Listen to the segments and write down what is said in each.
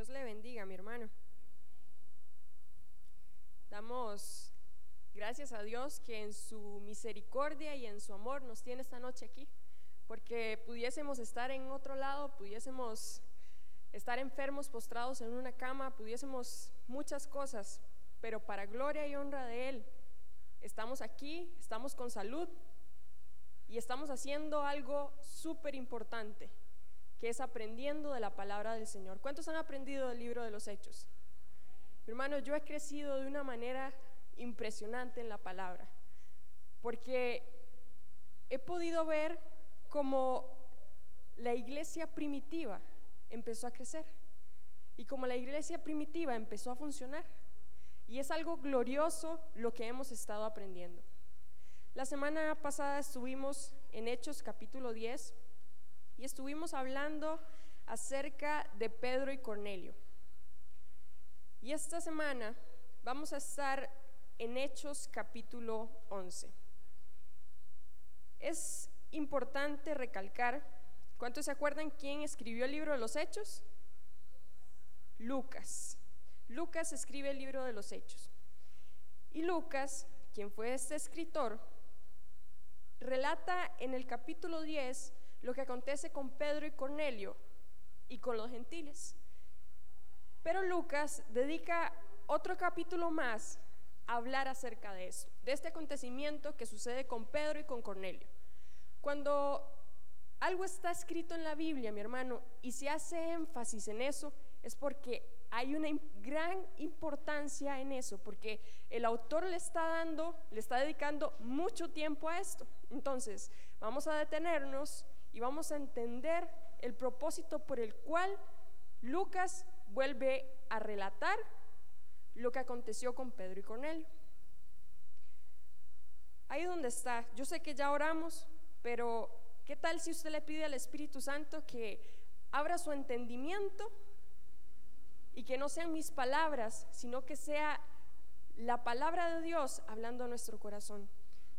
Dios le bendiga, mi hermano. Damos gracias a Dios que en su misericordia y en su amor nos tiene esta noche aquí, porque pudiésemos estar en otro lado, pudiésemos estar enfermos, postrados en una cama, pudiésemos muchas cosas, pero para gloria y honra de Él, estamos aquí, estamos con salud y estamos haciendo algo súper importante, que es aprendiendo de la palabra del Señor. ¿Cuántos han aprendido del libro de los Hechos? Hermano, yo he crecido de una manera impresionante en la palabra, porque he podido ver cómo la iglesia primitiva empezó a crecer y como la iglesia primitiva empezó a funcionar. Y es algo glorioso lo que hemos estado aprendiendo. La semana pasada estuvimos en Hechos capítulo 10 y estuvimos hablando acerca de Pedro y Cornelio. Y esta semana vamos a estar en Hechos capítulo 11. Es importante recalcar, ¿cuántos se acuerdan quién escribió el libro de los Hechos? Lucas. Lucas escribe el libro de los Hechos. Y Lucas, quien fue este escritor, relata en el capítulo 10 lo que acontece con Pedro y Cornelio y con los gentiles. Pero Lucas dedica otro capítulo más a hablar acerca de eso, de este acontecimiento que sucede con Pedro y con Cornelio. Cuando algo está escrito en la Biblia, mi hermano, y se hace énfasis en eso, es porque hay una gran importancia en eso, porque el autor le está dando, le está dedicando mucho tiempo a esto. Entonces, vamos a detenernos y vamos a entender el propósito por el cual Lucas vuelve a relatar lo que aconteció con Pedro y Cornelio. Ahí donde está, yo sé que ya oramos, pero ¿qué tal si usted le pide al Espíritu Santo que abra su entendimiento? y que no sean mis palabras, sino que sea la palabra de Dios hablando a nuestro corazón.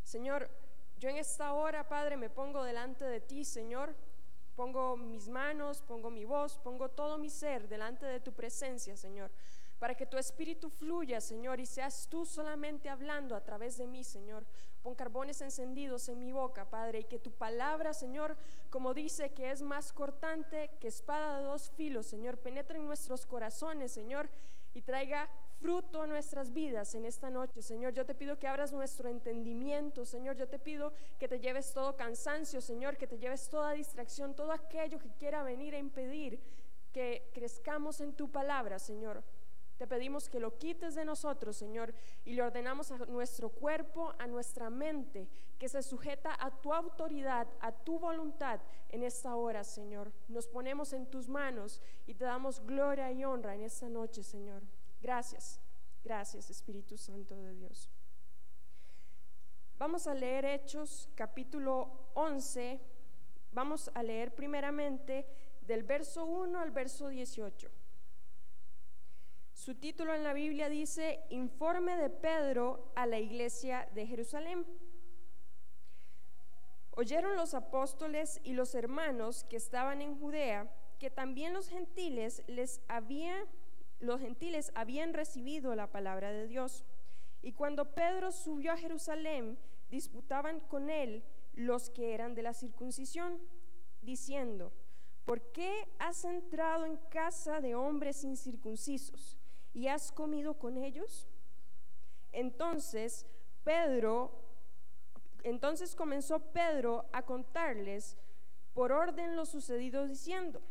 Señor, yo en esta hora, Padre, me pongo delante de ti, Señor. Pongo mis manos, pongo mi voz, pongo todo mi ser delante de tu presencia, Señor para que tu espíritu fluya, Señor, y seas tú solamente hablando a través de mí, Señor. Pon carbones encendidos en mi boca, Padre, y que tu palabra, Señor, como dice que es más cortante que espada de dos filos, Señor, penetre en nuestros corazones, Señor, y traiga fruto a nuestras vidas en esta noche, Señor. Yo te pido que abras nuestro entendimiento, Señor. Yo te pido que te lleves todo cansancio, Señor, que te lleves toda distracción, todo aquello que quiera venir a impedir que crezcamos en tu palabra, Señor. Te pedimos que lo quites de nosotros, Señor, y le ordenamos a nuestro cuerpo, a nuestra mente, que se sujeta a tu autoridad, a tu voluntad en esta hora, Señor. Nos ponemos en tus manos y te damos gloria y honra en esta noche, Señor. Gracias, gracias, Espíritu Santo de Dios. Vamos a leer Hechos capítulo 11. Vamos a leer primeramente del verso 1 al verso 18. Su título en la Biblia dice Informe de Pedro a la iglesia de Jerusalén. Oyeron los apóstoles y los hermanos que estaban en Judea que también los gentiles les había, los gentiles habían recibido la palabra de Dios. Y cuando Pedro subió a Jerusalén, disputaban con él los que eran de la circuncisión, diciendo, ¿por qué has entrado en casa de hombres incircuncisos? ¿y has comido con ellos? Entonces Pedro, entonces comenzó Pedro a contarles por orden lo sucedido diciendo,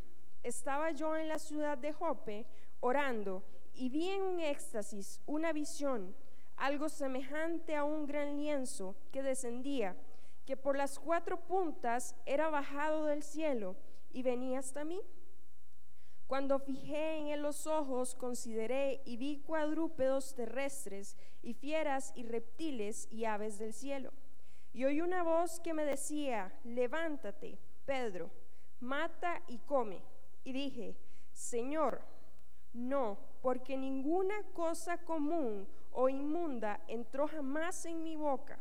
estaba yo en la ciudad de Jope orando y vi en un éxtasis una visión, algo semejante a un gran lienzo que descendía, que por las cuatro puntas era bajado del cielo y venía hasta mí. Cuando fijé en él los ojos, consideré y vi cuadrúpedos terrestres y fieras y reptiles y aves del cielo. Y oí una voz que me decía, levántate, Pedro, mata y come. Y dije, Señor, no, porque ninguna cosa común o inmunda entró jamás en mi boca.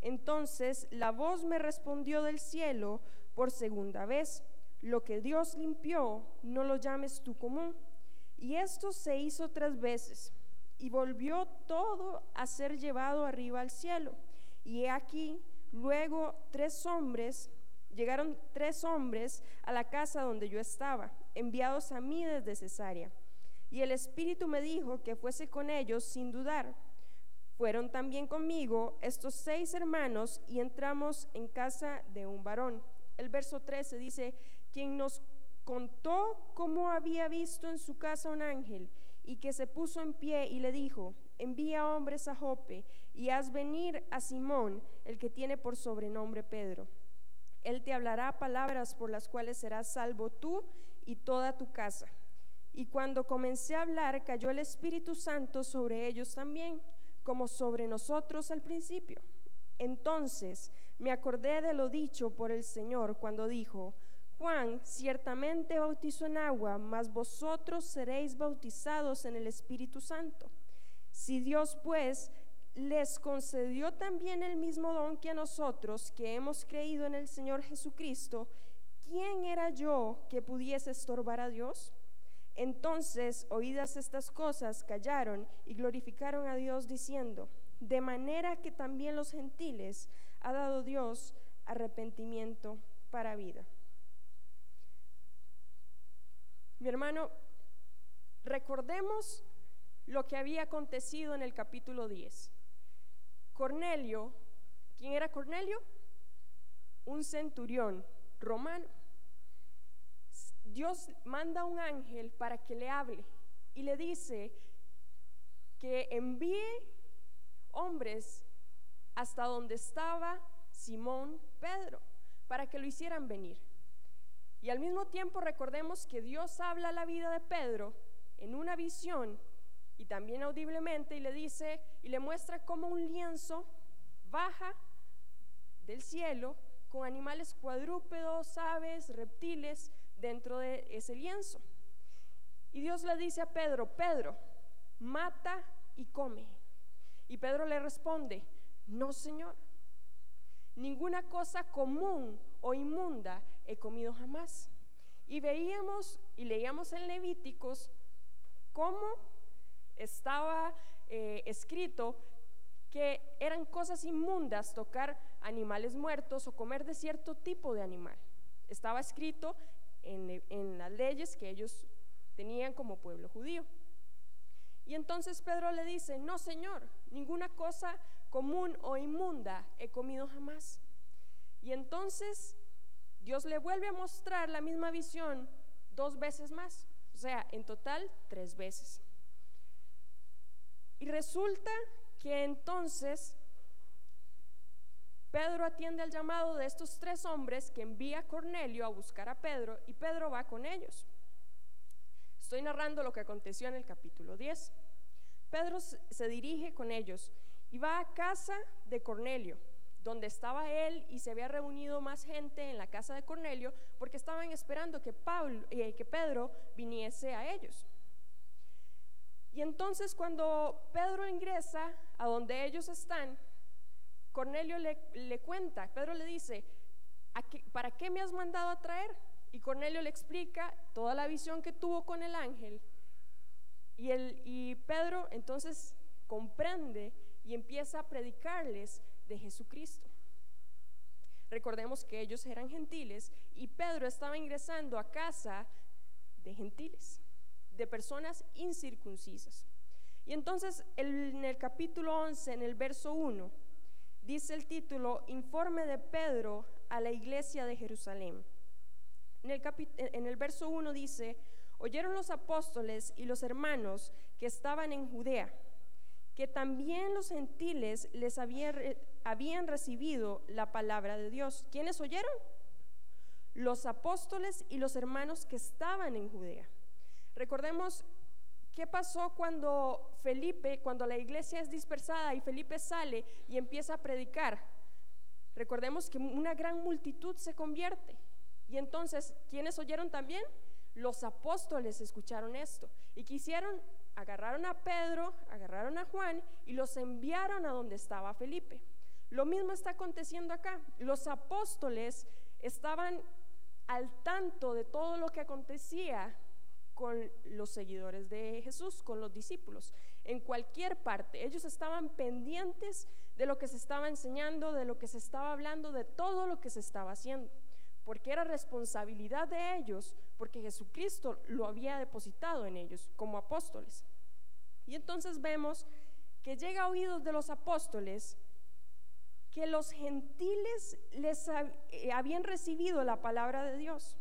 Entonces la voz me respondió del cielo por segunda vez lo que Dios limpió, no lo llames tú común. Y esto se hizo tres veces, y volvió todo a ser llevado arriba al cielo. Y he aquí, luego tres hombres, llegaron tres hombres a la casa donde yo estaba, enviados a mí desde Cesarea. Y el Espíritu me dijo que fuese con ellos sin dudar. Fueron también conmigo estos seis hermanos y entramos en casa de un varón. El verso 13 dice, quien nos contó cómo había visto en su casa un ángel y que se puso en pie y le dijo, envía hombres a Jope y haz venir a Simón, el que tiene por sobrenombre Pedro. Él te hablará palabras por las cuales serás salvo tú y toda tu casa. Y cuando comencé a hablar, cayó el Espíritu Santo sobre ellos también como sobre nosotros al principio. Entonces me acordé de lo dicho por el Señor cuando dijo, Juan ciertamente bautizó en agua, mas vosotros seréis bautizados en el Espíritu Santo. Si Dios pues les concedió también el mismo don que a nosotros que hemos creído en el Señor Jesucristo, ¿quién era yo que pudiese estorbar a Dios? Entonces, oídas estas cosas, callaron y glorificaron a Dios diciendo, de manera que también los gentiles ha dado Dios arrepentimiento para vida. Mi hermano, recordemos lo que había acontecido en el capítulo 10. Cornelio, ¿quién era Cornelio? Un centurión romano Dios manda un ángel para que le hable y le dice que envíe hombres hasta donde estaba Simón Pedro para que lo hicieran venir. Y al mismo tiempo recordemos que Dios habla la vida de Pedro en una visión y también audiblemente y le dice y le muestra cómo un lienzo baja del cielo con animales cuadrúpedos, aves, reptiles, dentro de ese lienzo. Y Dios le dice a Pedro, Pedro, mata y come. Y Pedro le responde, no Señor, ninguna cosa común o inmunda he comido jamás. Y veíamos y leíamos en Levíticos cómo estaba eh, escrito que eran cosas inmundas tocar animales muertos o comer de cierto tipo de animal. Estaba escrito en, las leyes que ellos tenían como pueblo judío. Y entonces Pedro le dice, no Señor, ninguna cosa común o inmunda he comido jamás. Y entonces Dios le vuelve a mostrar la misma visión dos veces más, o sea, en total tres veces. Y resulta que entonces Pedro atiende al llamado de estos tres hombres que envía Cornelio a buscar a Pedro y Pedro va con ellos. Estoy narrando lo que aconteció en el capítulo 10. Pedro se dirige con ellos y va a casa de Cornelio, donde estaba él y se había reunido más gente en la casa de Cornelio porque estaban esperando que, Pablo, eh, que Pedro viniese a ellos. Y entonces cuando Pedro ingresa a donde ellos están, Cornelio le, cuenta, Pedro le dice, ¿para qué me has mandado a traer? Y Cornelio le explica toda la visión que tuvo con el ángel. Y, el, y Pedro entonces comprende y empieza a predicarles de Jesucristo. Recordemos que ellos eran gentiles y Pedro estaba ingresando a casa de gentiles, de personas incircuncisas. Y entonces en el capítulo 11, en el verso 1, dice el título Informe de Pedro a la iglesia de Jerusalén. En el, verso 1 dice, oyeron los apóstoles y los hermanos que estaban en Judea, que también los gentiles les habían recibido la palabra de Dios. ¿Quiénes oyeron? Los apóstoles y los hermanos que estaban en Judea. Recordemos ¿Qué pasó cuando Felipe, cuando la iglesia es dispersada y Felipe sale y empieza a predicar? Recordemos que una gran multitud se convierte. Y entonces, ¿quiénes oyeron también? Los apóstoles escucharon esto y quisieron, agarraron a Pedro, agarraron a Juan y los enviaron a donde estaba Felipe. Lo mismo está aconteciendo acá. Los apóstoles estaban al tanto de todo lo que acontecía con los seguidores de Jesús, con los discípulos, en cualquier parte. Ellos estaban pendientes de lo que se estaba enseñando, de lo que se estaba hablando, de todo lo que se estaba haciendo, porque era responsabilidad de ellos, porque Jesucristo lo había depositado en ellos como apóstoles. Y entonces vemos que llega a oídos de los apóstoles que los gentiles les eh, habían recibido la palabra de Dios.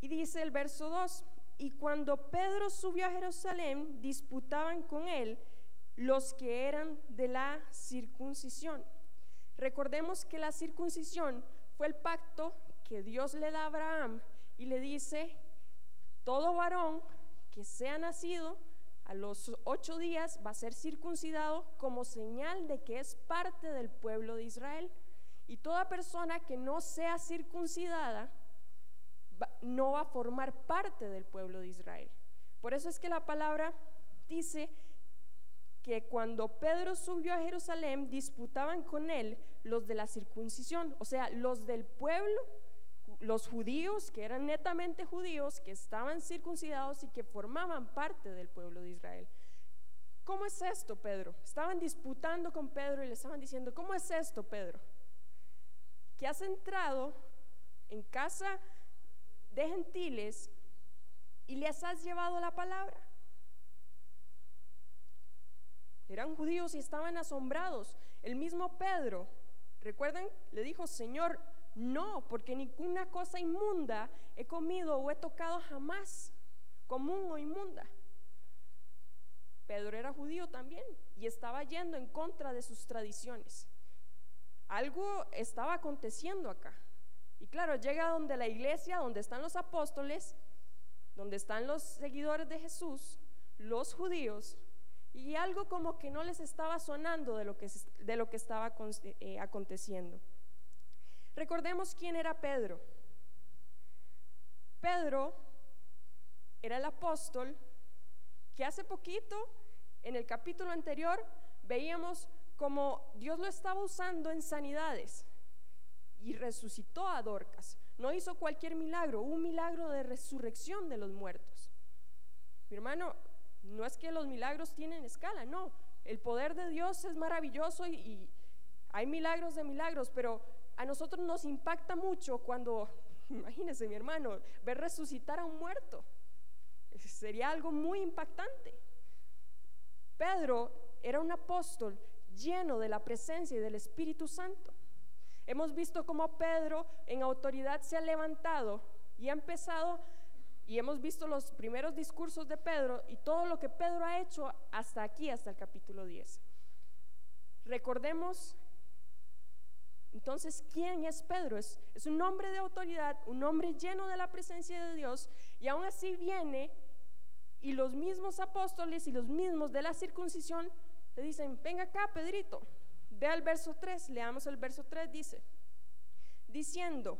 Y dice el verso 2, y cuando Pedro subió a Jerusalén, disputaban con él los que eran de la circuncisión. Recordemos que la circuncisión fue el pacto que Dios le da a Abraham y le dice, todo varón que sea nacido a los ocho días va a ser circuncidado como señal de que es parte del pueblo de Israel. Y toda persona que no sea circuncidada no va a formar parte del pueblo de Israel. Por eso es que la palabra dice que cuando Pedro subió a Jerusalén disputaban con él los de la circuncisión, o sea, los del pueblo los judíos, que eran netamente judíos, que estaban circuncidados y que formaban parte del pueblo de Israel. ¿Cómo es esto, Pedro? Estaban disputando con Pedro y le estaban diciendo, ¿cómo es esto, Pedro? Que has entrado en casa de gentiles y les has llevado la palabra. Eran judíos y estaban asombrados. El mismo Pedro, recuerden, le dijo, Señor, no, porque ninguna cosa inmunda he comido o he tocado jamás, común o inmunda. Pedro era judío también y estaba yendo en contra de sus tradiciones. Algo estaba aconteciendo acá. Y claro, llega donde la iglesia, donde están los apóstoles, donde están los seguidores de Jesús, los judíos, y algo como que no les estaba sonando de lo que, de lo que estaba eh, aconteciendo. Recordemos quién era Pedro. Pedro era el apóstol que hace poquito, en el capítulo anterior, veíamos como Dios lo estaba usando en sanidades y resucitó a Dorcas. No hizo cualquier milagro, un milagro de resurrección de los muertos. Mi hermano, no es que los milagros tienen escala, no. El poder de Dios es maravilloso y, y hay milagros de milagros, pero a nosotros nos impacta mucho cuando, imagínense mi hermano, ver resucitar a un muerto. Sería algo muy impactante. Pedro era un apóstol lleno de la presencia y del Espíritu Santo. Hemos visto cómo Pedro en autoridad se ha levantado y ha empezado, y hemos visto los primeros discursos de Pedro y todo lo que Pedro ha hecho hasta aquí, hasta el capítulo 10. Recordemos entonces, ¿quién es Pedro? Es, un hombre de autoridad, un hombre lleno de la presencia de Dios, y aún así viene y los mismos apóstoles y los mismos de la circuncisión le dicen, venga acá, Pedrito, ve al verso 3, leamos el verso 3, dice, diciendo,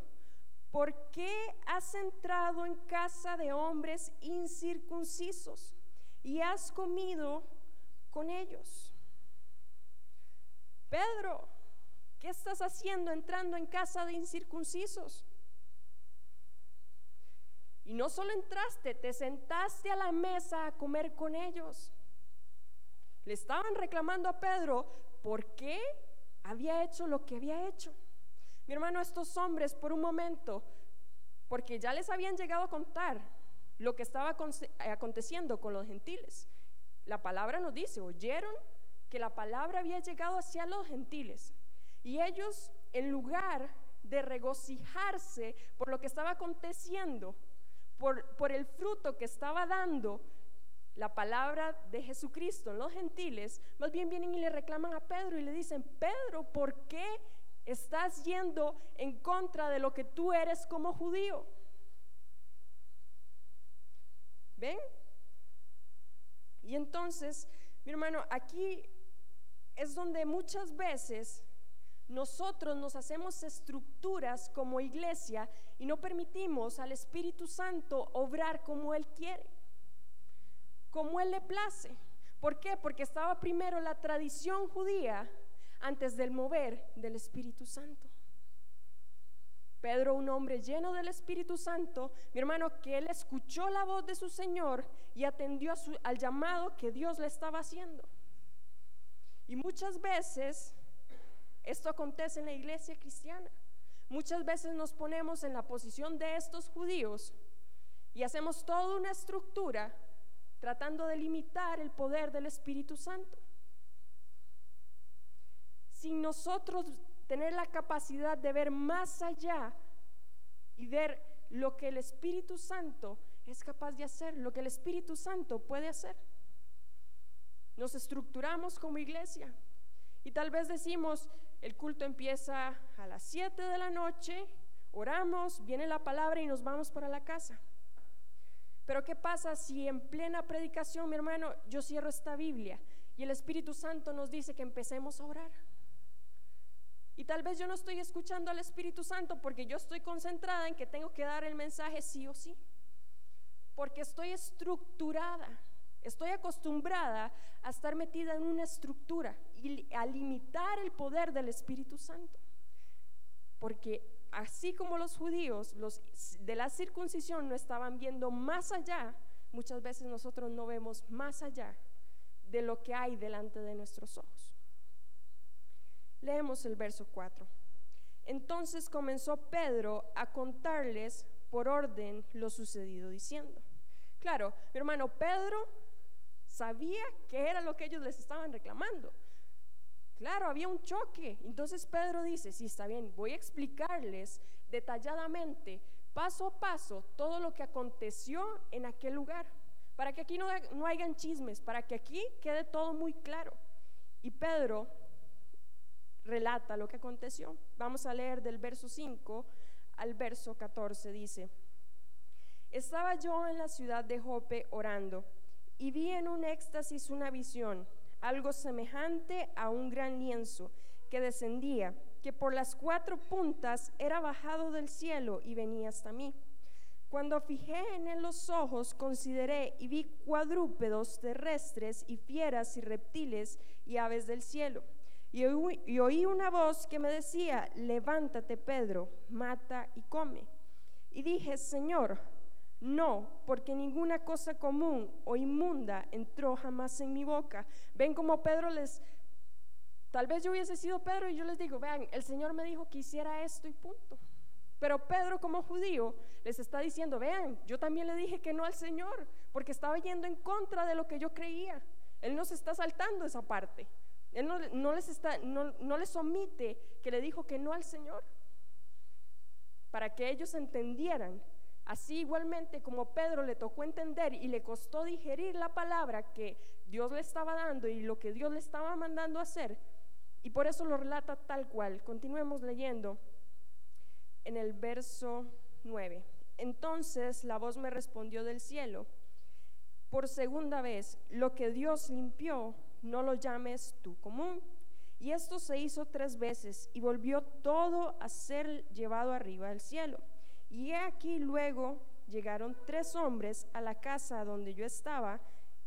¿por qué has entrado en casa de hombres incircuncisos y has comido con ellos? Pedro, ¿Qué estás haciendo entrando en casa de incircuncisos? Y no solo entraste, te sentaste a la mesa a comer con ellos. Le estaban reclamando a Pedro por qué había hecho lo que había hecho. Mi hermano, estos hombres por un momento, porque ya les habían llegado a contar lo que estaba aconteciendo con los gentiles. La palabra nos dice, oyeron que la palabra había llegado hacia los gentiles. Y ellos, en lugar de regocijarse por lo que estaba aconteciendo, por, por el fruto que estaba dando la palabra de Jesucristo en los gentiles, más bien vienen y le reclaman a Pedro y le dicen, Pedro, ¿por qué estás yendo en contra de lo que tú eres como judío? ¿Ven? Y entonces, mi hermano, aquí es donde muchas veces nosotros nos hacemos estructuras como iglesia y no permitimos al Espíritu Santo obrar como Él quiere, como Él le place. ¿Por qué? Porque estaba primero la tradición judía antes del mover del Espíritu Santo. Pedro, un hombre lleno del Espíritu Santo, mi hermano, que él escuchó la voz de su Señor y atendió al llamado que Dios le estaba haciendo. Y muchas veces esto acontece en la iglesia cristiana. Muchas veces nos ponemos en la posición de estos judíos y hacemos toda una estructura tratando de limitar el poder del Espíritu Santo. Sin nosotros tener la capacidad de ver más allá y ver lo que el Espíritu Santo es capaz de hacer, lo que el Espíritu Santo puede hacer. Nos estructuramos como iglesia y tal vez decimos, el culto empieza a las 7 de la noche, oramos, viene la palabra y nos vamos para la casa. Pero ¿qué pasa si en plena predicación, mi hermano, yo cierro esta Biblia y el Espíritu Santo nos dice que empecemos a orar? Y tal vez yo no estoy escuchando al Espíritu Santo porque yo estoy concentrada en que tengo que dar el mensaje sí o sí. Porque estoy estructurada, estoy acostumbrada a estar metida en una estructura y a limitar el poder del Espíritu Santo. Porque así como los judíos los de la circuncisión no estaban viendo más allá, muchas veces nosotros no vemos más allá de lo que hay delante de nuestros ojos. Leemos el verso 4. Entonces comenzó Pedro a contarles por orden lo sucedido diciendo. Claro, mi hermano Pedro sabía que era lo que ellos les estaban reclamando. Claro, había un choque. Entonces Pedro dice, sí, está bien, voy a explicarles detalladamente, paso a paso, todo lo que aconteció en aquel lugar, para que aquí no, no hayan chismes, para que aquí quede todo muy claro. Y Pedro relata lo que aconteció. Vamos a leer del verso 5 al verso 14. Dice, estaba yo en la ciudad de Jope orando y vi en un éxtasis una visión, algo semejante a un gran lienzo que descendía, que por las cuatro puntas era bajado del cielo y venía hasta mí. Cuando fijé en él los ojos, consideré y vi cuadrúpedos terrestres y fieras y reptiles y aves del cielo. Y oí, una voz que me decía, levántate Pedro, mata y come. Y dije, Señor, no, porque ninguna cosa común o inmunda entró jamás en mi boca. Ven como Pedro les... Tal vez yo hubiese sido Pedro y yo les digo, vean, el Señor me dijo que hiciera esto y punto. Pero Pedro como judío les está diciendo, vean, yo también le dije que no al Señor, porque estaba yendo en contra de lo que yo creía. Él no se está saltando esa parte. Él no, les está, no, les omite que le dijo que no al Señor, para que ellos entendieran. Así igualmente como Pedro le tocó entender y le costó digerir la palabra que Dios le estaba dando y lo que Dios le estaba mandando hacer, y por eso lo relata tal cual. Continuemos leyendo en el verso 9. Entonces la voz me respondió del cielo, por segunda vez, lo que Dios limpió, no lo llames tú común. Y esto se hizo tres veces y volvió todo a ser llevado arriba al cielo. Y he aquí luego llegaron tres hombres a la casa donde yo estaba,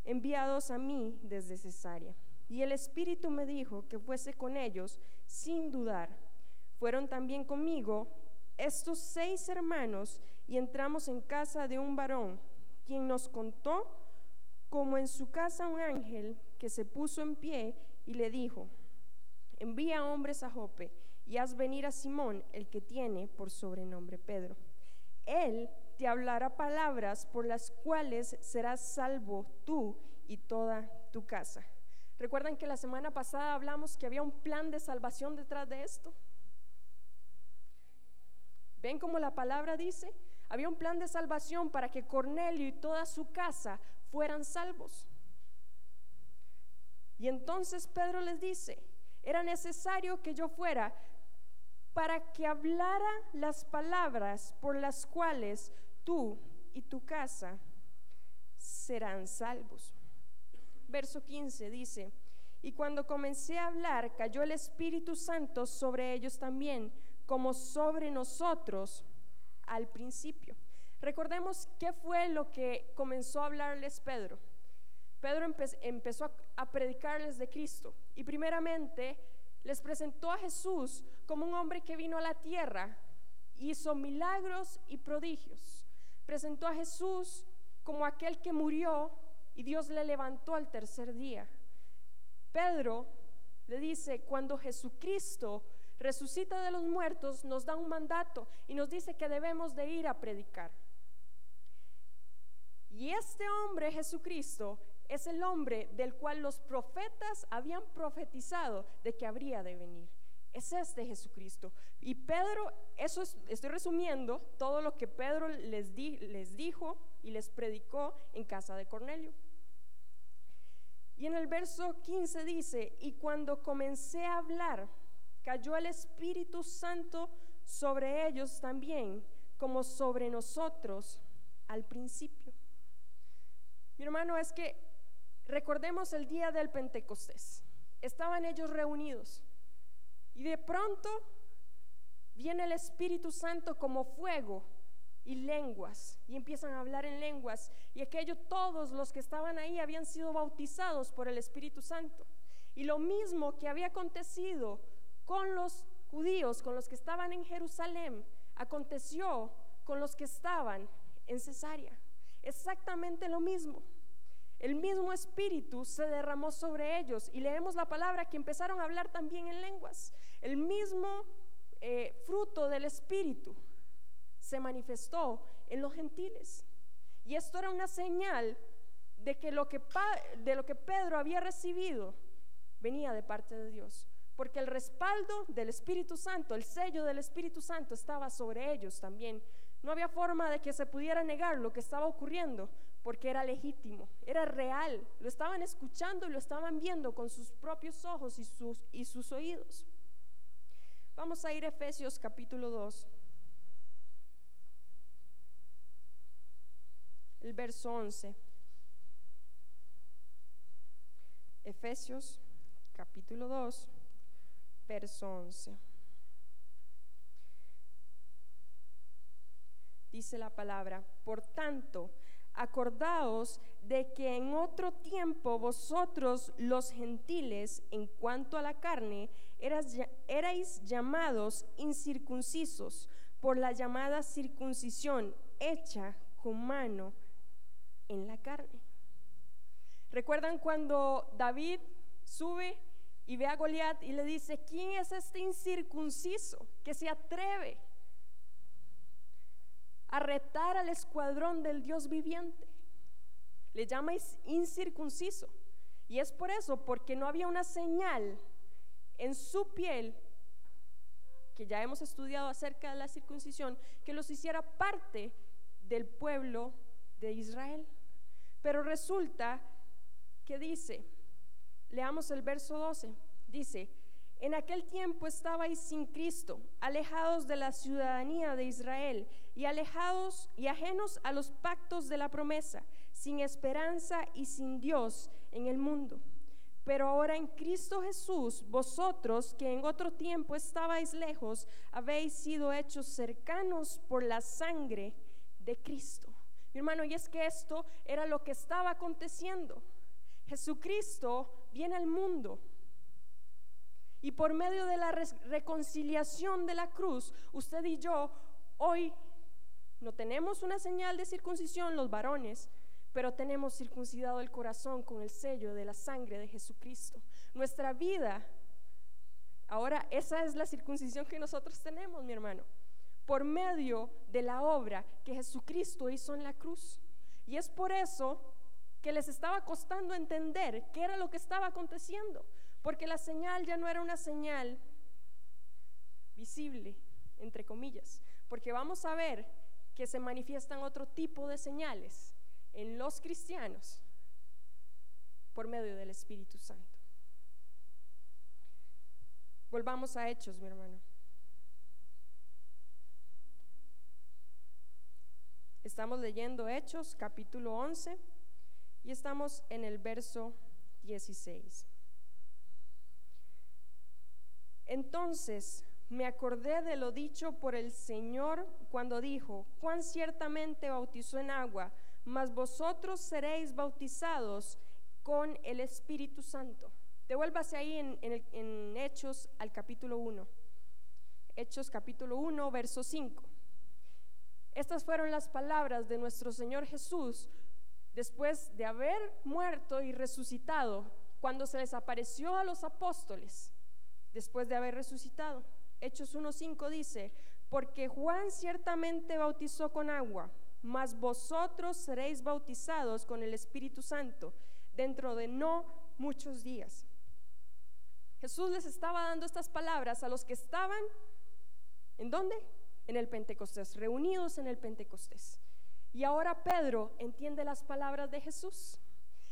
enviados a mí desde Cesarea. Y el Espíritu me dijo que fuese con ellos sin dudar. Fueron también conmigo estos seis hermanos y entramos en casa de un varón, quien nos contó como en su casa un ángel que se puso en pie y le dijo, envía hombres a Jope y haz venir a Simón, el que tiene por sobrenombre Pedro. Él te hablará palabras por las cuales serás salvo tú y toda tu casa. ¿Recuerdan que la semana pasada hablamos que había un plan de salvación detrás de esto? ¿Ven cómo la palabra dice? Había un plan de salvación para que Cornelio y toda su casa fueran salvos. Y entonces Pedro les dice, era necesario que yo fuera para que hablara las palabras por las cuales tú y tu casa serán salvos. Verso 15 dice, y cuando comencé a hablar, cayó el Espíritu Santo sobre ellos también, como sobre nosotros al principio. Recordemos qué fue lo que comenzó a hablarles Pedro. Pedro empezó a, predicarles de Cristo y primeramente les presentó a Jesús como un hombre que vino a la tierra hizo milagros y prodigios. Presentó a Jesús como aquel que murió y Dios le levantó al tercer día. Pedro le dice, cuando Jesucristo resucita de los muertos, nos da un mandato y nos dice que debemos de ir a predicar. Y este hombre, Jesucristo, es el hombre del cual los profetas habían profetizado de que habría de venir. Es este Jesucristo. Y Pedro, eso estoy resumiendo todo lo que Pedro les, les dijo y les predicó en casa de Cornelio. Y en el verso 15 dice, y cuando comencé a hablar, cayó el Espíritu Santo sobre ellos también, como sobre nosotros al principio. Mi hermano, es que recordemos el día del Pentecostés. Estaban ellos reunidos y de pronto viene el Espíritu Santo como fuego y lenguas y empiezan a hablar en lenguas y aquello todos los que estaban ahí habían sido bautizados por el Espíritu Santo. Y lo mismo que había acontecido con los judíos, con los que estaban en Jerusalén, aconteció con los que estaban en Cesarea. Exactamente lo mismo. El mismo espíritu se derramó sobre ellos y leemos la palabra que empezaron a hablar también en lenguas. El mismo eh, fruto del espíritu se manifestó en los gentiles. Y esto era una señal de que lo que, de lo que Pedro había recibido venía de parte de Dios. Porque el respaldo del Espíritu Santo, el sello del Espíritu Santo estaba sobre ellos también. No había forma de que se pudiera negar lo que estaba ocurriendo, porque era legítimo, era real. Lo estaban escuchando y lo estaban viendo con sus propios ojos y sus, y sus oídos. Vamos a ir a Efesios capítulo 2. El verso 11. Efesios capítulo 2, verso 11. Dice la palabra, por tanto, acordaos de que en otro tiempo vosotros los gentiles, en cuanto a la carne, erais llamados incircuncisos por la llamada circuncisión hecha con mano en la carne. ¿Recuerdan cuando David sube y ve a Goliat y le dice, ¿quién es este incircunciso que se atreve a retar al escuadrón del Dios viviente? Le llama incircunciso. Y es por eso, porque no había una señal en su piel, que ya hemos estudiado acerca de la circuncisión, que los hiciera parte del pueblo de Israel. Pero resulta que dice, leamos el verso 12, dice, en aquel tiempo estabais sin Cristo, alejados de la ciudadanía de Israel y alejados y ajenos a los pactos de la promesa, sin esperanza y sin Dios en el mundo. Pero ahora en Cristo Jesús, vosotros que en otro tiempo estabais lejos, habéis sido hechos cercanos por la sangre de Cristo. Mi hermano, y es que esto era lo que estaba aconteciendo. Jesucristo viene al mundo y por medio de la reconciliación de la cruz, usted y yo hoy no tenemos una señal de circuncisión los varones, pero tenemos circuncidado el corazón con el sello de la sangre de Jesucristo. Nuestra vida, ahora esa es la circuncisión que nosotros tenemos, mi hermano, por medio de la obra que Jesucristo hizo en la cruz. Y es por eso que les estaba costando entender qué era lo que estaba aconteciendo, porque la señal ya no era una señal visible, entre comillas, porque vamos a ver que se manifiestan otro tipo de señales en los cristianos por medio del Espíritu Santo. Volvamos a Hechos, mi hermano. Estamos leyendo Hechos capítulo 11 y estamos en el verso 16. Entonces me acordé de lo dicho por el Señor cuando dijo, cuán ciertamente bautizó en agua, mas vosotros seréis bautizados con el Espíritu Santo. Devuélvase ahí en, en Hechos al capítulo 1. Hechos capítulo 1, verso 5. Estas fueron las palabras de nuestro Señor Jesús después de haber muerto y resucitado, cuando se les apareció a los apóstoles, después de haber resucitado. Hechos 1.5 dice, porque Juan ciertamente bautizó con agua, mas vosotros seréis bautizados con el Espíritu Santo dentro de no muchos días. Jesús les estaba dando estas palabras a los que estaban, ¿en dónde? En el Pentecostés, reunidos en el Pentecostés. Y ahora Pedro entiende las palabras de Jesús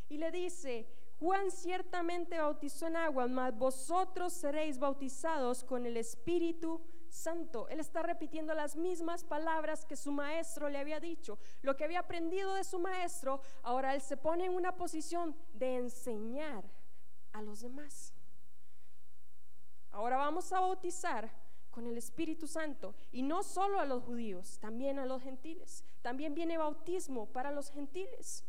y le dice, Juan ciertamente bautizó en agua, mas vosotros seréis bautizados con el Espíritu Santo. Él está repitiendo las mismas palabras que su maestro le había dicho. Lo que había aprendido de su maestro, ahora él se pone en una posición de enseñar a los demás. Ahora vamos a bautizar con el Espíritu Santo y no solo a los judíos, también a los gentiles. También viene bautismo para los gentiles.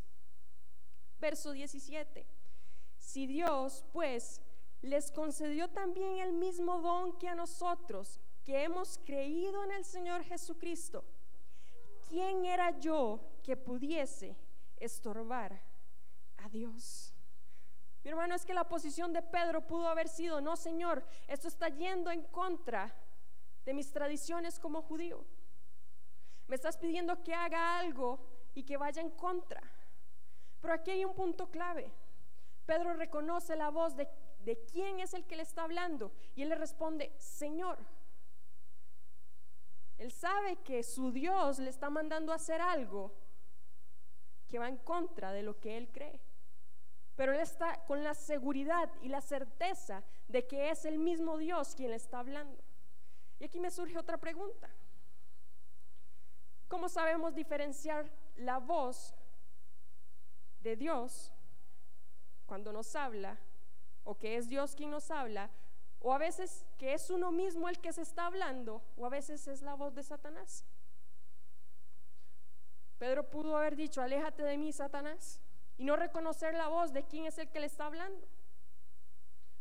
Verso 17. Si Dios, pues, les concedió también el mismo don que a nosotros, que hemos creído en el Señor Jesucristo, ¿quién era yo que pudiese estorbar a Dios? Mi hermano, es que la posición de Pedro pudo haber sido, no Señor, esto está yendo en contra de mis tradiciones como judío. Me estás pidiendo que haga algo y que vaya en contra. Pero aquí hay un punto clave. Pedro reconoce la voz de, de quién es el que le está hablando y él le responde, Señor. Él sabe que su Dios le está mandando a hacer algo que va en contra de lo que él cree pero él está con la seguridad y la certeza de que es el mismo Dios quien le está hablando. Y aquí me surge otra pregunta. ¿Cómo sabemos diferenciar la voz de Dios cuando nos habla, o que es Dios quien nos habla, o a veces que es uno mismo el que se está hablando, o a veces es la voz de Satanás? Pedro pudo haber dicho, aléjate de mí, Satanás y no reconocer la voz de quién es el que le está hablando.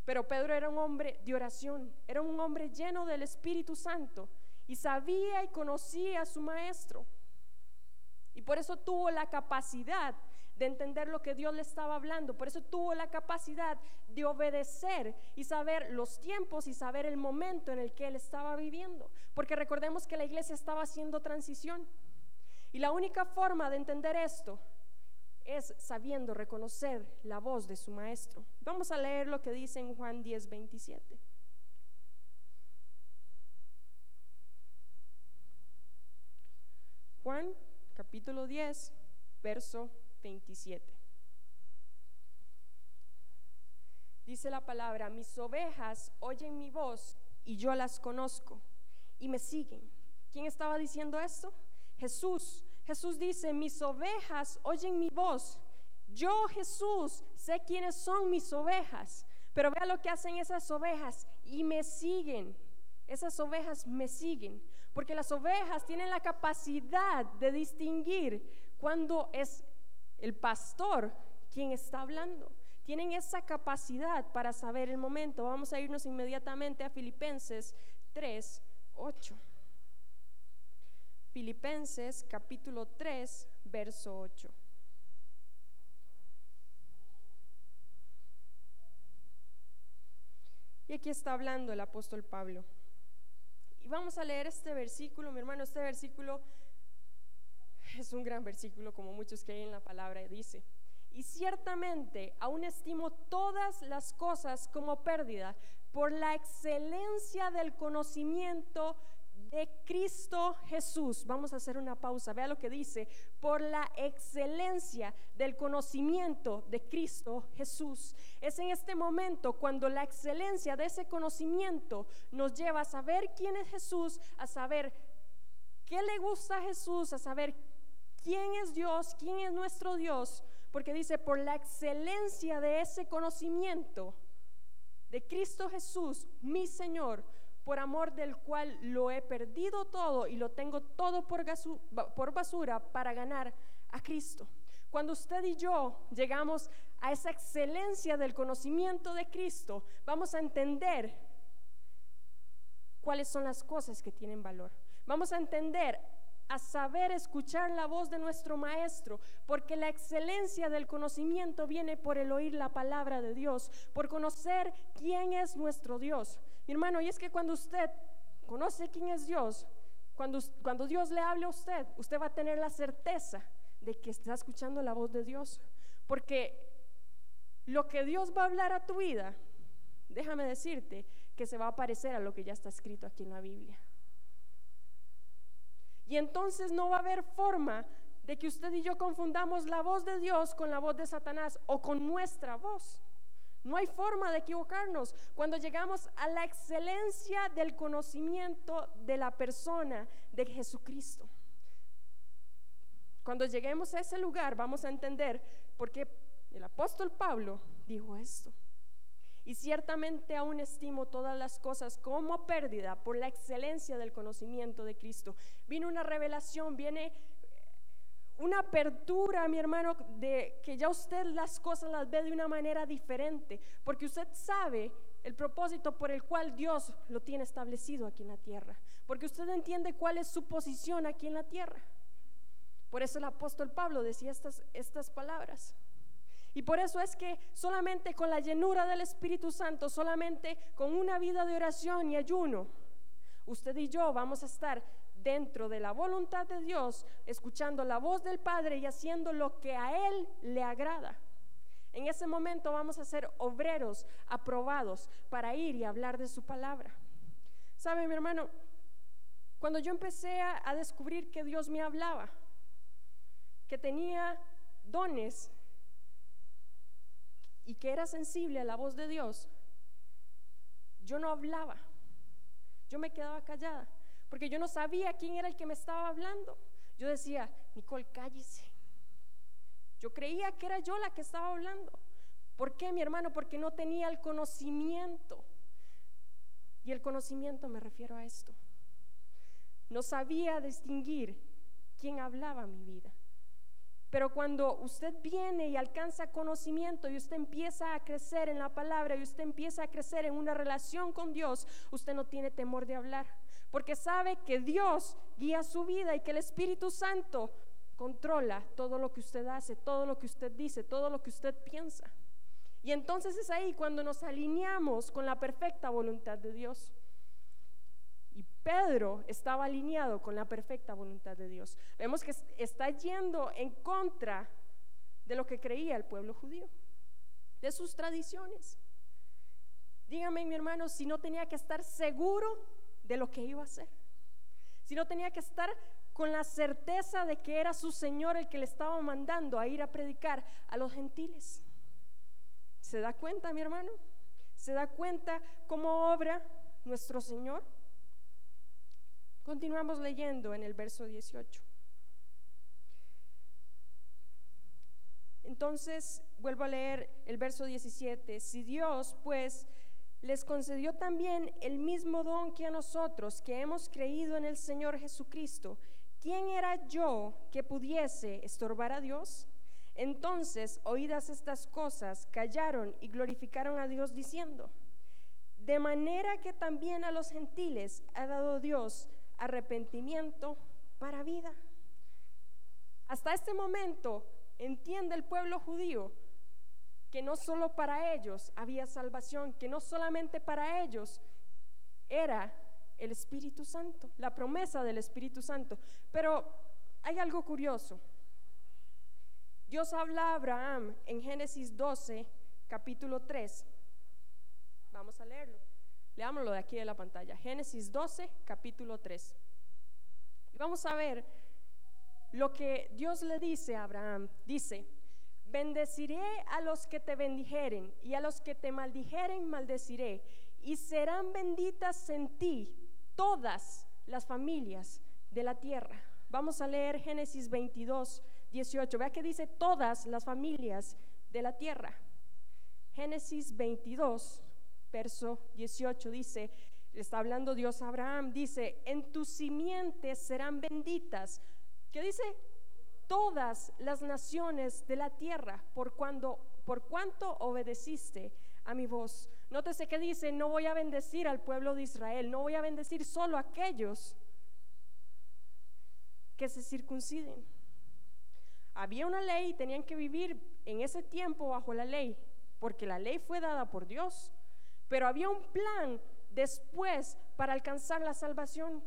Pero Pedro era un hombre de oración, era un hombre lleno del Espíritu Santo y sabía y conocía a su maestro. Y por eso tuvo la capacidad de entender lo que Dios le estaba hablando. Por eso tuvo la capacidad de obedecer y saber los tiempos y saber el momento en el que él estaba viviendo. Porque recordemos que la iglesia estaba haciendo transición. Y la única forma de entender esto es sabiendo reconocer la voz de su maestro. Vamos a leer lo que dice en Juan 10, 27. Juan capítulo 10, verso 27. Dice la palabra, mis ovejas oyen mi voz y yo las conozco y me siguen. ¿Quién estaba diciendo esto? Jesús. Jesús dice, mis ovejas oyen mi voz. Yo, Jesús, sé quiénes son mis ovejas, pero vea lo que hacen esas ovejas y me siguen. Esas ovejas me siguen, porque las ovejas tienen la capacidad de distinguir cuando es el pastor quien está hablando. Tienen esa capacidad para saber el momento. Vamos a irnos inmediatamente a Filipenses 3, 8. Filipenses capítulo 3, verso 8. Y aquí está hablando el apóstol Pablo. Y vamos a leer este versículo, mi hermano, este versículo es un gran versículo como muchos que hay en la palabra dice. Y ciertamente aún estimo todas las cosas como pérdida por la excelencia del conocimiento de Cristo Jesús. Vamos a hacer una pausa. Vea lo que dice. Por la excelencia del conocimiento de Cristo Jesús. Es en este momento cuando la excelencia de ese conocimiento nos lleva a saber quién es Jesús, a saber qué le gusta a Jesús, a saber quién es Dios, quién es nuestro Dios. Porque dice, por la excelencia de ese conocimiento de Cristo Jesús, mi Señor, por amor del cual lo he perdido todo y lo tengo todo por, basura para ganar a Cristo. Cuando usted y yo llegamos a esa excelencia del conocimiento de Cristo, vamos a entender cuáles son las cosas que tienen valor. Vamos a entender a saber escuchar la voz de nuestro Maestro, porque la excelencia del conocimiento viene por el oír la palabra de Dios, por conocer quién es nuestro Dios. Mi hermano, y es que cuando usted conoce quién es Dios, cuando, cuando Dios le hable a usted, usted va a tener la certeza de que está escuchando la voz de Dios, porque lo que Dios va a hablar a tu vida, déjame decirte que se va a parecer a lo que ya está escrito aquí en la Biblia. Y entonces no va a haber forma de que usted y yo confundamos la voz de Dios con la voz de Satanás o con nuestra voz. No hay forma de equivocarnos cuando llegamos a la excelencia del conocimiento de la persona de Jesucristo. Cuando lleguemos a ese lugar vamos a entender por qué el apóstol Pablo dijo esto. Y ciertamente aún estimo todas las cosas como pérdida por la excelencia del conocimiento de Cristo. Vino una revelación, viene una apertura, mi hermano, de que ya usted las cosas las ve de una manera diferente, porque usted sabe el propósito por el cual Dios lo tiene establecido aquí en la tierra, porque usted entiende cuál es su posición aquí en la tierra. Por eso el apóstol Pablo decía estas, estas palabras. Y por eso es que solamente con la llenura del Espíritu Santo, solamente con una vida de oración y ayuno, usted y yo vamos a estar dentro de la voluntad de Dios, escuchando la voz del Padre y haciendo lo que a Él le agrada. En ese momento vamos a ser obreros aprobados para ir y hablar de su palabra. ¿Sabe, mi hermano? Cuando yo empecé a, a descubrir que Dios me hablaba, que tenía dones y que era sensible a la voz de Dios, yo no hablaba, yo me quedaba callada, porque yo no sabía quién era el que me estaba hablando. Yo decía, Nicole, cállese. Yo creía que era yo la que estaba hablando. ¿Por qué, mi hermano? Porque no tenía el conocimiento. Y el conocimiento me refiero a esto. No sabía distinguir quién hablaba mi vida. Pero cuando usted viene y alcanza conocimiento y usted empieza a crecer en la palabra y usted empieza a crecer en una relación con Dios, usted no tiene temor de hablar, porque sabe que Dios guía su vida y que el Espíritu Santo controla todo lo que usted hace, todo lo que usted dice, todo lo que usted piensa. Y entonces es ahí cuando nos alineamos con la perfecta voluntad de Dios. Y Pedro estaba alineado con la perfecta voluntad de Dios. Vemos que está yendo en contra de lo que creía el pueblo judío, de sus tradiciones. Dígame, mi hermano, si no tenía que estar seguro de lo que iba a hacer, si no tenía que estar con la certeza de que era su Señor el que le estaba mandando a ir a predicar a los gentiles. ¿Se da cuenta, mi hermano? ¿Se da cuenta cómo obra nuestro Señor? Continuamos leyendo en el verso 18. Entonces, vuelvo a leer el verso 17. Si Dios, pues, les concedió también el mismo don que a nosotros, que hemos creído en el Señor Jesucristo, ¿quién era yo que pudiese estorbar a Dios? Entonces, oídas estas cosas, callaron y glorificaron a Dios diciendo, de manera que también a los gentiles ha dado Dios arrepentimiento para vida. Hasta este momento entiende el pueblo judío que no solo para ellos había salvación, que no solamente para ellos era el Espíritu Santo, la promesa del Espíritu Santo. Pero hay algo curioso. Dios habla a Abraham en Génesis 12, capítulo 3. Vamos a leerlo. Leámoslo de aquí de la pantalla. Génesis 12, capítulo 3. Y vamos a ver lo que Dios le dice a Abraham. Dice, bendeciré a los que te bendijeren y a los que te maldijeren maldeciré. Y serán benditas en ti todas las familias de la tierra. Vamos a leer Génesis 22, 18. Vea que dice todas las familias de la tierra. Génesis 22, verso 18 dice, está hablando Dios a Abraham, dice, en tus simientes serán benditas. ¿Qué dice? Todas las naciones de la tierra, por, cuando, por cuanto obedeciste a mi voz. Nótese que dice, no voy a bendecir al pueblo de Israel, no voy a bendecir solo a aquellos que se circunciden. Había una ley y tenían que vivir en ese tiempo bajo la ley, porque la ley fue dada por Dios, pero había un plan después para alcanzar la salvación.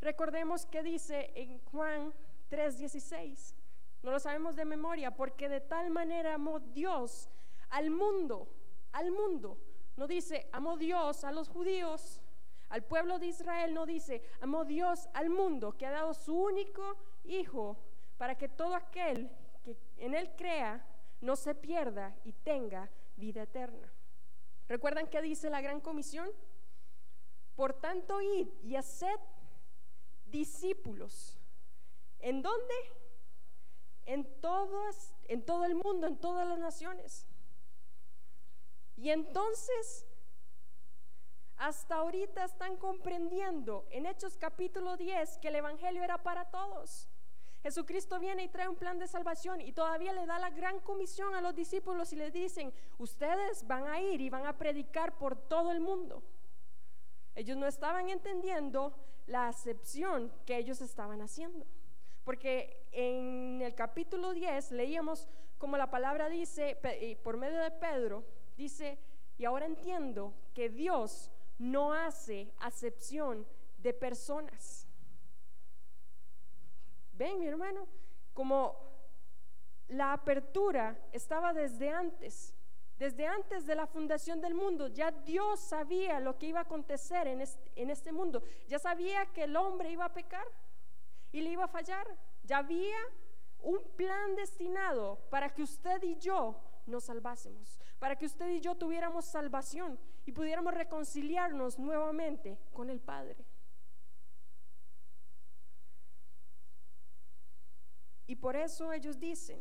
Recordemos que dice en Juan 3:16, no lo sabemos de memoria, porque de tal manera amó Dios al mundo, al mundo. No dice, amó Dios a los judíos, al pueblo de Israel, no dice, amó Dios al mundo, que ha dado su único hijo para que todo aquel que en él crea no se pierda y tenga vida eterna. ¿Recuerdan qué dice la gran comisión? Por tanto, id y haced discípulos. ¿En dónde? En en todo el mundo, en todas las naciones. Y entonces, hasta ahorita están comprendiendo en Hechos capítulo 10 que el Evangelio era para todos. Jesucristo viene y trae un plan de salvación y todavía le da la gran comisión a los discípulos y les dicen, ustedes van a ir y van a predicar por todo el mundo. Ellos no estaban entendiendo la acepción que ellos estaban haciendo. Porque en el capítulo 10 leíamos como la palabra dice, por medio de Pedro, dice, y ahora entiendo que Dios no hace acepción de personas. Ven, mi hermano, como la apertura estaba desde antes, desde antes de la fundación del mundo, ya Dios sabía lo que iba a acontecer en este, en este mundo, ya sabía que el hombre iba a pecar y le iba a fallar, ya había un plan destinado para que usted y yo nos salvásemos, para que usted y yo tuviéramos salvación y pudiéramos reconciliarnos nuevamente con el Padre. Y por eso ellos dicen,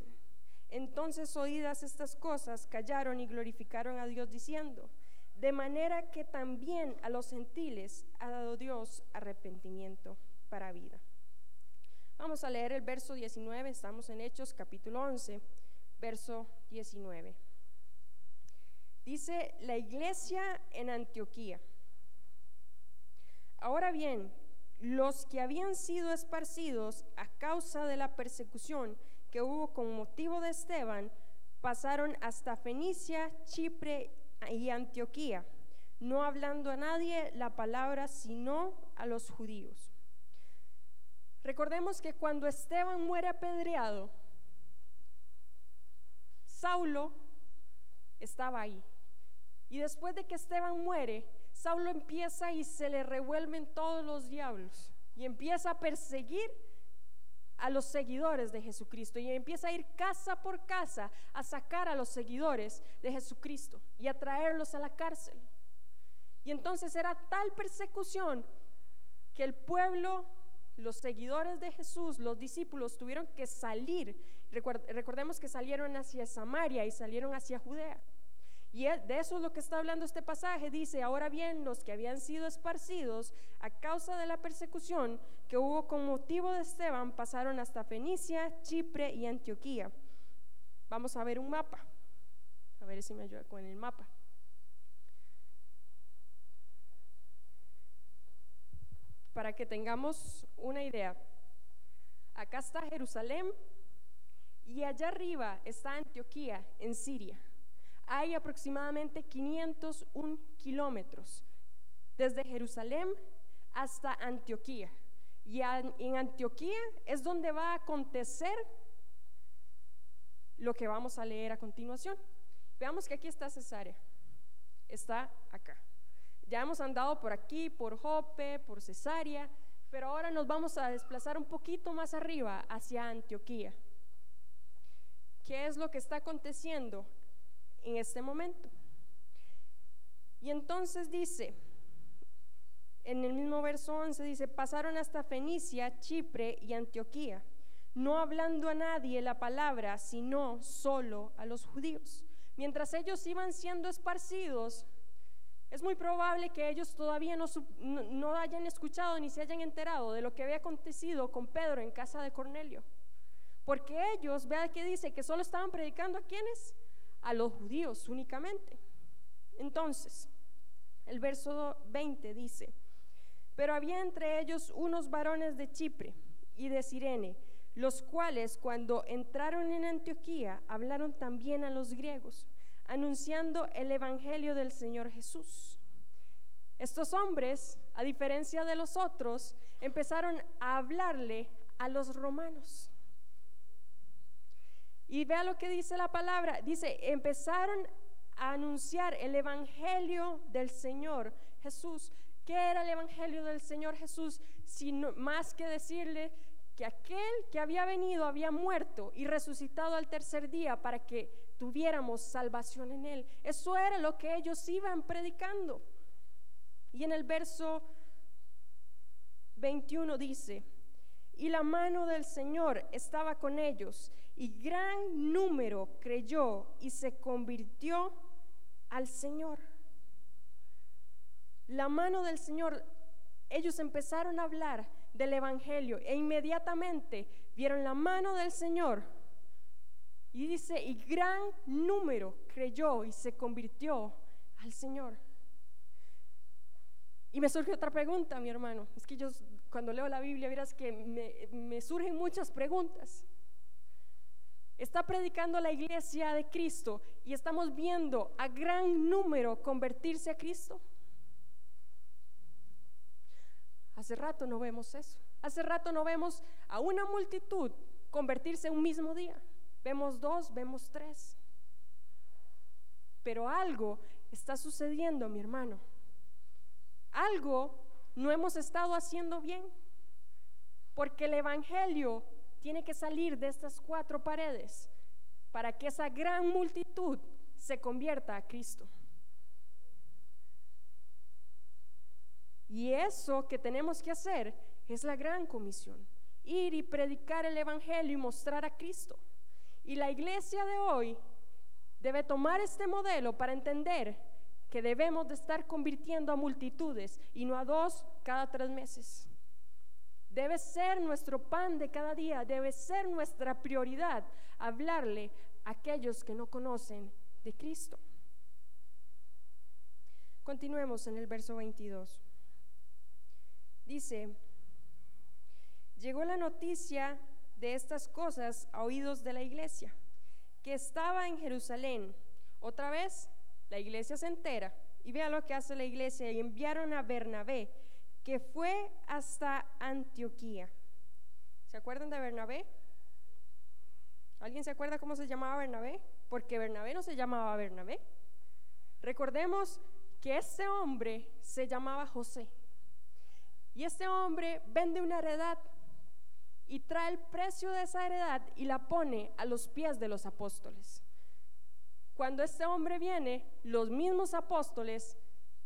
entonces oídas estas cosas, callaron y glorificaron a Dios diciendo, de manera que también a los gentiles ha dado Dios arrepentimiento para vida. Vamos a leer el verso 19, estamos en Hechos capítulo 11 verso 19. Dice la iglesia en Antioquía. Ahora bien, los que habían sido esparcidos a causa de la persecución que hubo con motivo de Esteban, pasaron hasta Fenicia, Chipre y Antioquía, no hablando a nadie la palabra sino a los judíos. Recordemos que cuando Esteban muere apedreado, Saulo estaba ahí. Y después de que Esteban muere, Saulo empieza y se le revuelven todos los diablos y empieza a perseguir a los seguidores de Jesucristo y empieza a ir casa por casa a sacar a los seguidores de Jesucristo y a traerlos a la cárcel. Y entonces era tal persecución que el pueblo los seguidores de Jesús, los discípulos, tuvieron que salir. Recordemos que salieron hacia Samaria y salieron hacia Judea. Y de eso es lo que está hablando este pasaje. Dice, ahora bien, los que habían sido esparcidos a causa de la persecución que hubo con motivo de Esteban pasaron hasta Fenicia, Chipre y Antioquía. Vamos a ver un mapa. A ver si me ayuda con el mapa. para que tengamos una idea. Acá está Jerusalén y allá arriba está Antioquía, en Siria. Hay aproximadamente 501 kilómetros desde Jerusalén hasta Antioquía. Y en Antioquía es donde va a acontecer lo que vamos a leer a continuación. Veamos que aquí está Cesarea. Está acá. Ya hemos andado por aquí, por Jope, por Cesarea, pero ahora nos vamos a desplazar un poquito más arriba, hacia Antioquía. ¿Qué es lo que está aconteciendo en este momento? Y entonces dice, en el mismo verso 11 dice, pasaron hasta Fenicia, Chipre y Antioquía, no hablando a nadie la palabra, sino solo a los judíos. Mientras ellos iban siendo esparcidos, es muy probable que ellos todavía no, hayan escuchado ni se hayan enterado de lo que había acontecido con Pedro en casa de Cornelio. Porque ellos, vea que dice que solo estaban predicando a quienes? A los judíos únicamente. Entonces, el verso 20 dice, pero había entre ellos unos varones de Chipre y de Sirene, los cuales cuando entraron en Antioquía hablaron también a los griegos, anunciando el Evangelio del Señor Jesús. Estos hombres, a diferencia de los otros, empezaron a hablarle a los romanos. Y vea lo que dice la palabra. Dice, empezaron a anunciar el Evangelio del Señor Jesús. ¿Qué era el Evangelio del Señor Jesús? Sino más que decirle que aquel que había venido había muerto y resucitado al tercer día para que tuviéramos salvación en él. Eso era lo que ellos iban predicando. Y en el verso 21 dice, y la mano del Señor estaba con ellos, y gran número creyó y se convirtió al Señor. La mano del Señor, ellos empezaron a hablar del Evangelio e inmediatamente vieron la mano del Señor. Y dice, y gran número creyó y se convirtió al Señor. Y me surge otra pregunta, mi hermano. Es que yo cuando leo la Biblia, verás que me, me surgen muchas preguntas. Está predicando la iglesia de Cristo y estamos viendo a gran número convertirse a Cristo. Hace rato no vemos eso. Hace rato no vemos a una multitud convertirse un mismo día. Vemos dos, vemos tres. Pero algo está sucediendo, mi hermano. Algo no hemos estado haciendo bien. Porque el Evangelio tiene que salir de estas cuatro paredes para que esa gran multitud se convierta a Cristo. Y eso que tenemos que hacer es la gran comisión, ir y predicar el Evangelio y mostrar a Cristo. Y la iglesia de hoy debe tomar este modelo para entender que debemos de estar convirtiendo a multitudes y no a dos cada tres meses. Debe ser nuestro pan de cada día, debe ser nuestra prioridad hablarle a aquellos que no conocen de Cristo. Continuemos en el verso 22. Dice, llegó la noticia de estas cosas a oídos de la iglesia, que estaba en Jerusalén. Otra vez, la iglesia se entera y vea lo que hace la iglesia y enviaron a Bernabé que fue hasta Antioquía. ¿Se acuerdan de Bernabé? ¿Alguien se acuerda cómo se llamaba Bernabé? Porque Bernabé no se llamaba Bernabé. Recordemos que este hombre se llamaba José. Y este hombre vende una heredad y trae el precio de esa heredad y la pone a los pies de los apóstoles. Cuando este hombre viene, los mismos apóstoles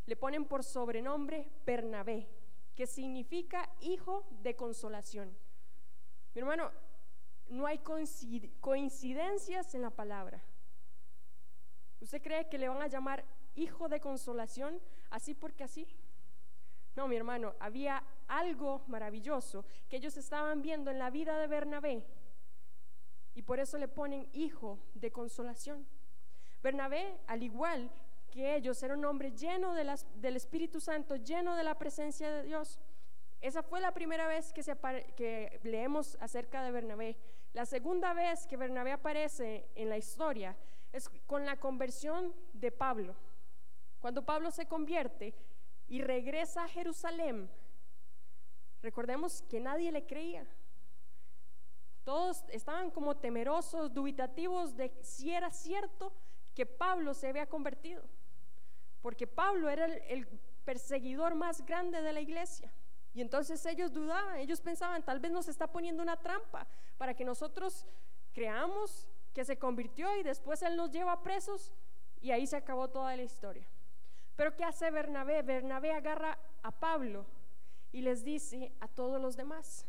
le ponen por sobrenombre Bernabé, que significa hijo de consolación. Mi hermano, no hay coincidencias en la palabra. ¿Usted cree que le van a llamar hijo de consolación así porque así? No, mi hermano, había algo maravilloso que ellos estaban viendo en la vida de Bernabé y por eso le ponen hijo de consolación. Bernabé, al igual ellos era un hombre lleno de del Espíritu Santo, lleno de la presencia de Dios. Esa fue la primera vez que, se que leemos acerca de Bernabé. La segunda vez que Bernabé aparece en la historia es con la conversión de Pablo. Cuando Pablo se convierte y regresa a Jerusalén, recordemos que nadie le creía. Todos estaban como temerosos, dubitativos de si era cierto que Pablo se había convertido porque Pablo era el, perseguidor más grande de la iglesia. Y entonces ellos dudaban, ellos pensaban, tal vez nos está poniendo una trampa para que nosotros creamos que se convirtió y después él nos lleva presos y ahí se acabó toda la historia. Pero ¿qué hace Bernabé? Bernabé agarra a Pablo y les dice a todos los demás,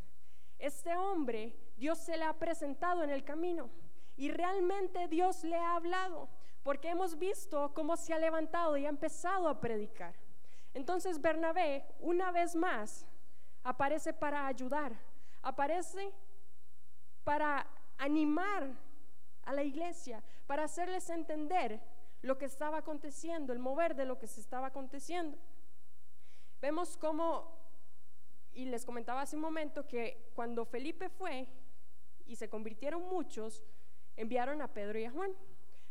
este hombre Dios se le ha presentado en el camino y realmente Dios le ha hablado porque hemos visto cómo se ha levantado y ha empezado a predicar. Entonces Bernabé, una vez más, aparece para ayudar, aparece para animar a la iglesia, para hacerles entender lo que estaba aconteciendo, el mover de lo que se estaba aconteciendo. Vemos cómo y les comentaba hace un momento que cuando Felipe fue y se convirtieron muchos, enviaron a Pedro y a Juan.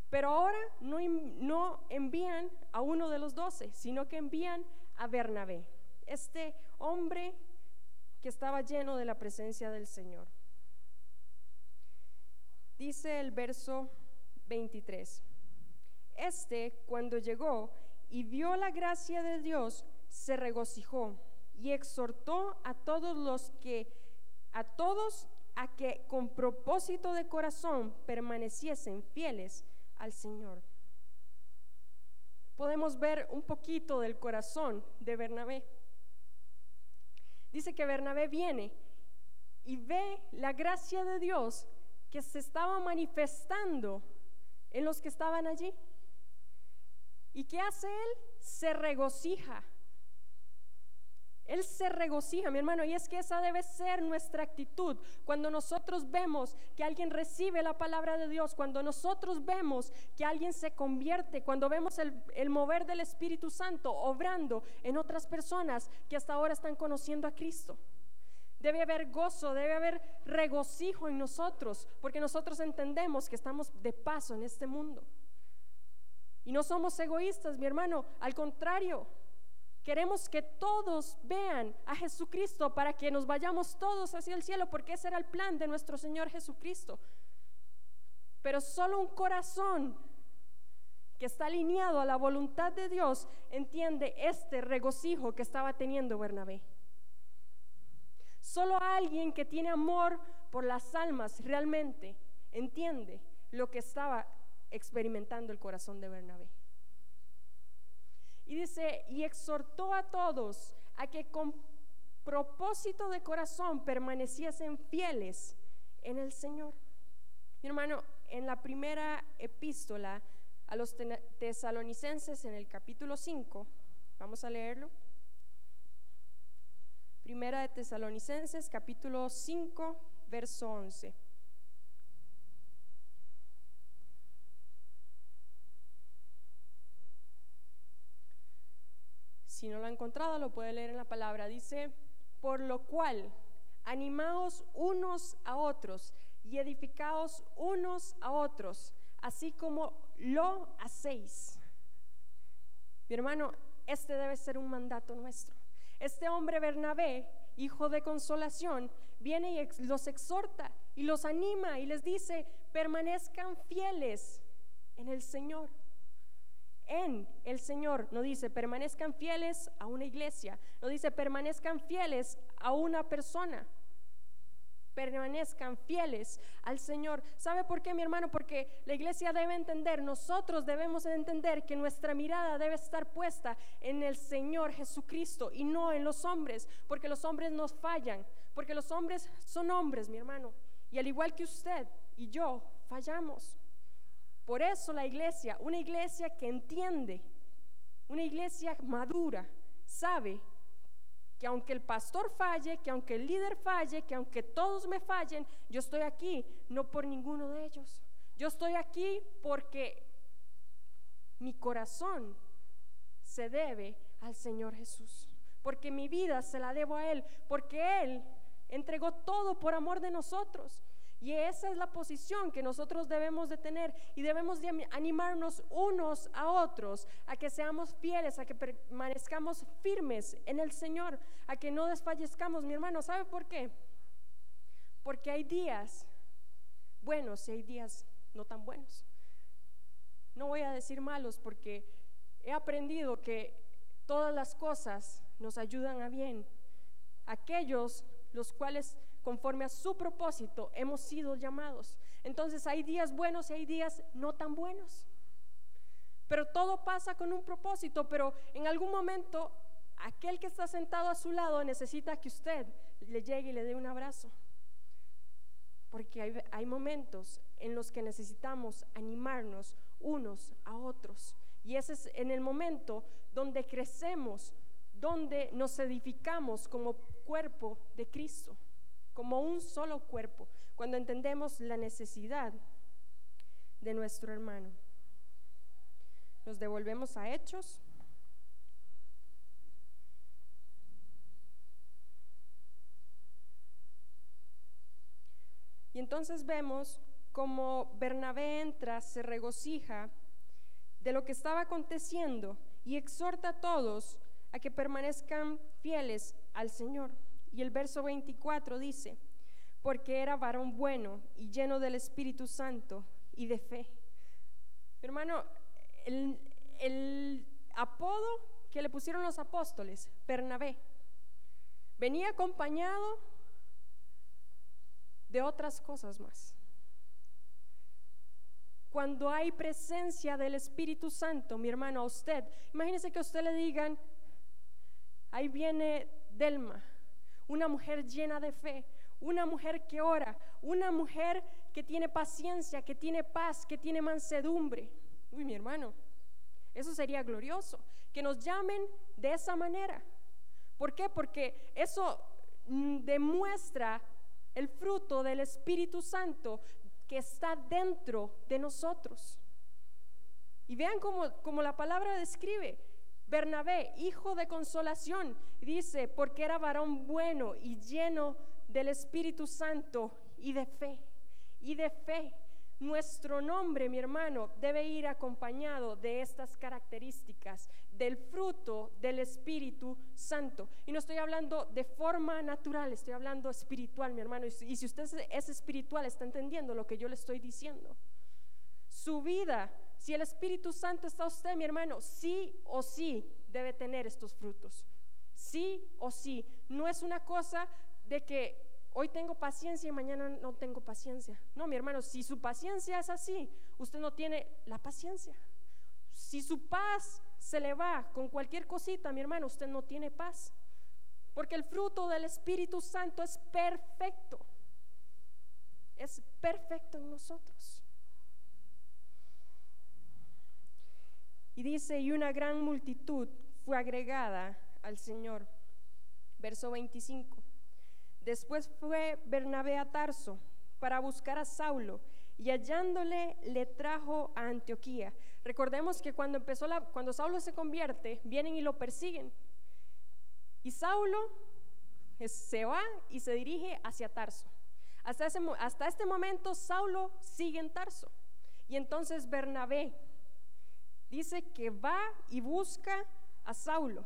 Pero ahora no, no envían a uno de los doce, sino que envían a Bernabé, este hombre que estaba lleno de la presencia del Señor. Dice el verso 23. Este, cuando llegó y vio la gracia de Dios, se regocijó y exhortó a todos los que, a todos a que con propósito de corazón permaneciesen fieles al Señor. Podemos ver un poquito del corazón de Bernabé. Dice que Bernabé viene y ve la gracia de Dios que se estaba manifestando en los que estaban allí. ¿Y qué hace él? Se regocija él se regocija, mi hermano, y es que esa debe ser nuestra actitud. Cuando nosotros vemos que alguien recibe la palabra de Dios, cuando nosotros vemos que alguien se convierte, cuando vemos el, mover del Espíritu Santo obrando en otras personas que hasta ahora están conociendo a Cristo. Debe haber gozo, debe haber regocijo en nosotros, porque nosotros entendemos que estamos de paso en este mundo. Y no somos egoístas, mi hermano, al contrario, Queremos que todos vean a Jesucristo para que nos vayamos todos hacia el cielo, porque ese era el plan de nuestro Señor Jesucristo. Pero solo un corazón que está alineado a la voluntad de Dios entiende este regocijo que estaba teniendo Bernabé. Solo alguien que tiene amor por las almas realmente entiende lo que estaba experimentando el corazón de Bernabé. Y dice, y exhortó a todos a que con propósito de corazón permaneciesen fieles en el Señor. Mi hermano, en la primera epístola a los tesalonicenses en el capítulo 5, vamos a leerlo. Primera de Tesalonicenses, capítulo 5, verso 11. Si no lo ha encontrado, lo puede leer en la palabra. Dice, por lo cual, animaos unos a otros y edificaos unos a otros, así como lo hacéis. Mi hermano, este debe ser un mandato nuestro. Este hombre Bernabé, hijo de consolación, viene y los exhorta y los anima y les dice, permanezcan fieles en el Señor en el Señor. No dice permanezcan fieles a una iglesia, no dice permanezcan fieles a una persona. Permanezcan fieles al Señor. ¿Sabe por qué, mi hermano? Porque la iglesia debe entender, nosotros debemos entender que nuestra mirada debe estar puesta en el Señor Jesucristo y no en los hombres, porque los hombres nos fallan, porque los hombres son hombres, mi hermano. Y al igual que usted y yo, fallamos. Por eso la iglesia, una iglesia que entiende, una iglesia madura, sabe que aunque el pastor falle, que aunque el líder falle, que aunque todos me fallen, yo estoy aquí no por ninguno de ellos. Yo estoy aquí porque mi corazón se debe al Señor Jesús, porque mi vida se la debo a Él, porque Él entregó todo por amor de nosotros. Y esa es la posición que nosotros debemos de tener y debemos de animarnos unos a otros a que seamos fieles, a que permanezcamos firmes en el Señor, a que no desfallezcamos. Mi hermano, ¿sabe por qué? Porque hay días buenos y hay días no tan buenos. No voy a decir malos porque he aprendido que todas las cosas nos ayudan a bien. Aquellos los cuales conforme a su propósito hemos sido llamados. Entonces hay días buenos y hay días no tan buenos. Pero todo pasa con un propósito, pero en algún momento aquel que está sentado a su lado necesita que usted le llegue y le dé un abrazo. Porque hay, momentos en los que necesitamos animarnos unos a otros. Y ese es en el momento donde crecemos, donde nos edificamos como cuerpo de Cristo como un solo cuerpo, cuando entendemos la necesidad de nuestro hermano. Nos devolvemos a Hechos. Y entonces vemos cómo Bernabé entra, se regocija de lo que estaba aconteciendo y exhorta a todos a que permanezcan fieles al Señor. Y el verso 24 dice, porque era varón bueno y lleno del Espíritu Santo y de fe. Hermano, el, el apodo que le pusieron los apóstoles, Bernabé, venía acompañado de otras cosas más. Cuando hay presencia del Espíritu Santo, mi hermano, a usted, imagínese que a usted le digan, ahí viene Delma, una mujer llena de fe, una mujer que ora, una mujer que tiene paciencia, que tiene paz, que tiene mansedumbre. Uy, mi hermano, eso sería glorioso, que nos llamen de esa manera. ¿Por qué? Porque eso mm, demuestra el fruto del Espíritu Santo que está dentro de nosotros. Y vean cómo, la palabra describe. Bernabé, hijo de consolación, dice, porque era varón bueno y lleno del Espíritu Santo y de fe, y de fe. Nuestro nombre, mi hermano, debe ir acompañado de estas características, del fruto del Espíritu Santo. Y no estoy hablando de forma natural, estoy hablando espiritual, mi hermano. Y si usted es espiritual, está entendiendo lo que yo le estoy diciendo. Su vida, si el Espíritu Santo está usted, mi hermano, sí o sí debe tener estos frutos. Sí o sí. No es una cosa de que hoy tengo paciencia y mañana no tengo paciencia. No, mi hermano, si su paciencia es así, usted no tiene la paciencia. Si su paz se le va con cualquier cosita, mi hermano, usted no tiene paz. Porque el fruto del Espíritu Santo es perfecto. Es perfecto en nosotros. Y dice, y una gran multitud fue agregada al Señor. Verso 25. Después fue Bernabé a Tarso para buscar a Saulo y hallándole le trajo a Antioquía. Recordemos que cuando empezó la, cuando Saulo se convierte, vienen y lo persiguen. Y Saulo se va y se dirige hacia Tarso. Hasta, hasta este momento Saulo sigue en Tarso. Y entonces Bernabé dice que va y busca a Saulo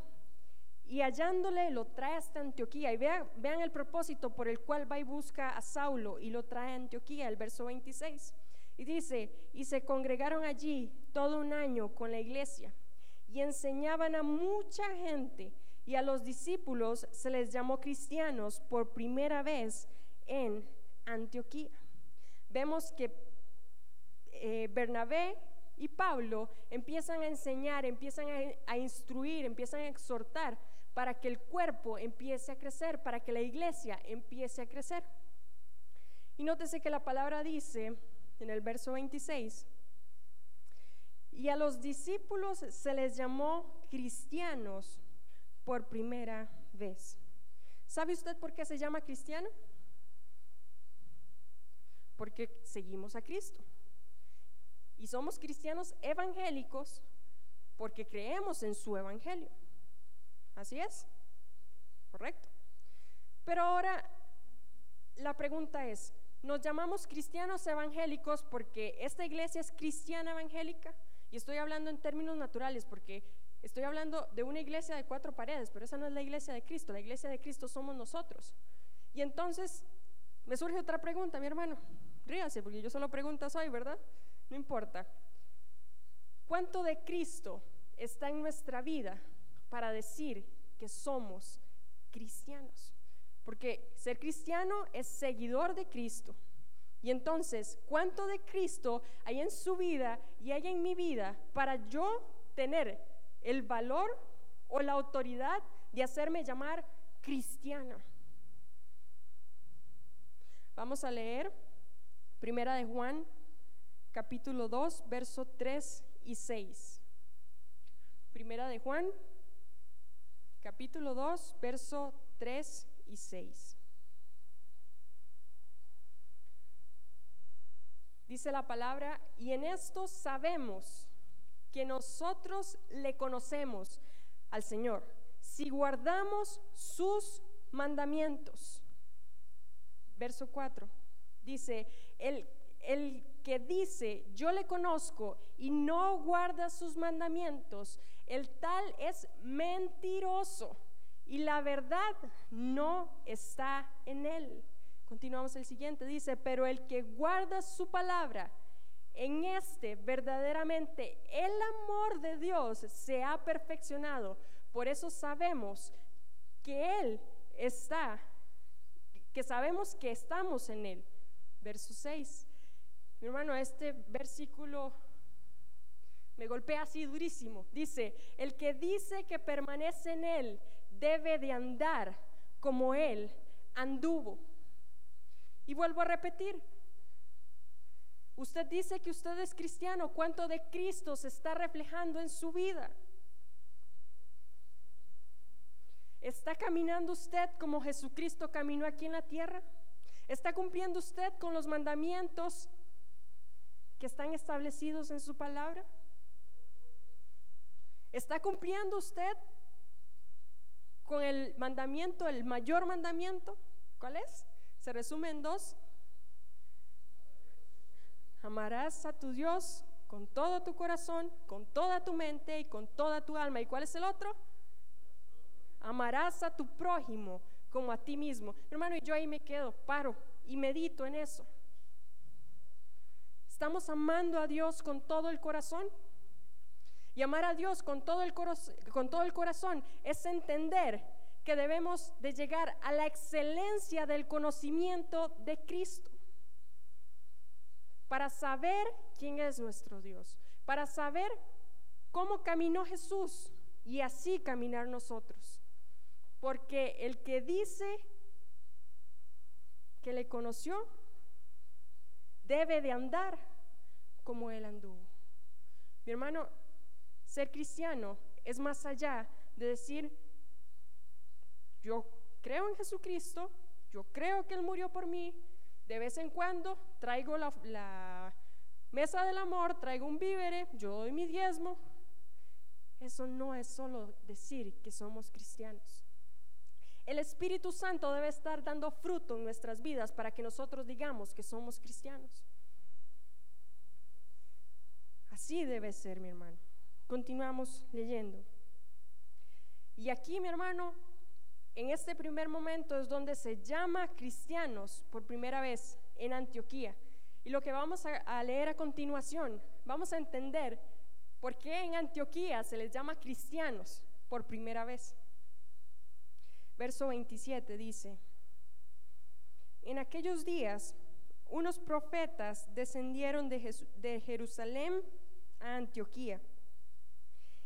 y hallándole lo trae hasta Antioquía. Y vean, vean, el propósito por el cual va y busca a Saulo y lo trae a Antioquía, el verso 26. Y dice, y se congregaron allí todo un año con la iglesia y enseñaban a mucha gente y a los discípulos se les llamó cristianos por primera vez en Antioquía. Vemos que eh, Bernabé y Pablo empiezan a enseñar, empiezan a instruir, empiezan a exhortar para que el cuerpo empiece a crecer, para que la iglesia empiece a crecer. Y nótese que la palabra dice en el verso 26, y a los discípulos se les llamó cristianos por primera vez. ¿Sabe usted por qué se llama cristiano? Porque seguimos a Cristo. Y somos cristianos evangélicos porque creemos en su evangelio. Así es, correcto. Pero ahora la pregunta es, ¿nos llamamos cristianos evangélicos porque esta iglesia es cristiana evangélica? Y estoy hablando en términos naturales porque estoy hablando de una iglesia de cuatro paredes, pero esa no es la iglesia de Cristo, la iglesia de Cristo somos nosotros. Y entonces me surge otra pregunta, mi hermano, ríase, porque yo solo preguntas hoy, ¿verdad? No importa. ¿Cuánto de Cristo está en nuestra vida para decir que somos cristianos. Porque ser cristiano es seguidor de Cristo. Y entonces, ¿cuánto de Cristo hay en su vida y hay en mi vida para yo tener el valor o la autoridad de hacerme llamar cristiana? Vamos a leer Primera de Juan, capítulo 2, verso 3 y 6. Primera de Juan, capítulo 2, verso 3 y 6. Dice la palabra, y en esto sabemos que nosotros le conocemos al Señor, si guardamos sus mandamientos. Verso 4. Dice, el, el que dice, yo le conozco y no guarda sus mandamientos, el tal es mentiroso y la verdad no está en él. Continuamos el siguiente, dice, pero el que guarda su palabra, en este verdaderamente el amor de Dios se ha perfeccionado. Por eso sabemos que Él está, que sabemos que estamos en Él. Verso 6. Mi hermano, este versículo me golpea así durísimo. Dice, el que dice que permanece en Él debe de andar como Él anduvo. Y vuelvo a repetir, usted dice que usted es cristiano, ¿cuánto de Cristo se está reflejando en su vida? ¿Está caminando usted como Jesucristo caminó aquí en la tierra? ¿Está cumpliendo usted con los mandamientos que están establecidos en su palabra? ¿Está cumpliendo usted con el mandamiento, el mayor mandamiento? ¿Cuál es? Se resume en dos. Amarás a tu Dios con todo tu corazón, con toda tu mente y con toda tu alma. ¿Y cuál es el otro? Amarás a tu prójimo como a ti mismo. Hermano, y yo ahí me quedo, paro y medito en eso. ¿Estamos amando a Dios con todo el corazón? Y amar a Dios con todo el, con todo el corazón es entender que debemos de llegar a la excelencia del conocimiento de Cristo para saber quién es nuestro Dios, para saber cómo caminó Jesús y así caminar nosotros. Porque el que dice que le conoció debe de andar como él anduvo. Mi hermano, ser cristiano es más allá de decir, yo creo en Jesucristo, yo creo que Él murió por mí, de vez en cuando traigo la, mesa del amor, traigo un vívere, yo doy mi diezmo. Eso no es solo decir que somos cristianos. El Espíritu Santo debe estar dando fruto en nuestras vidas para que nosotros digamos que somos cristianos. Así debe ser, mi hermano. Continuamos leyendo. Y aquí, mi hermano, en este primer momento es donde se llama cristianos por primera vez en Antioquía. Y lo que vamos a, leer a continuación, vamos a entender por qué en Antioquía se les llama cristianos por primera vez. Verso 27 dice, en aquellos días unos profetas descendieron de, de Jerusalén Antioquía.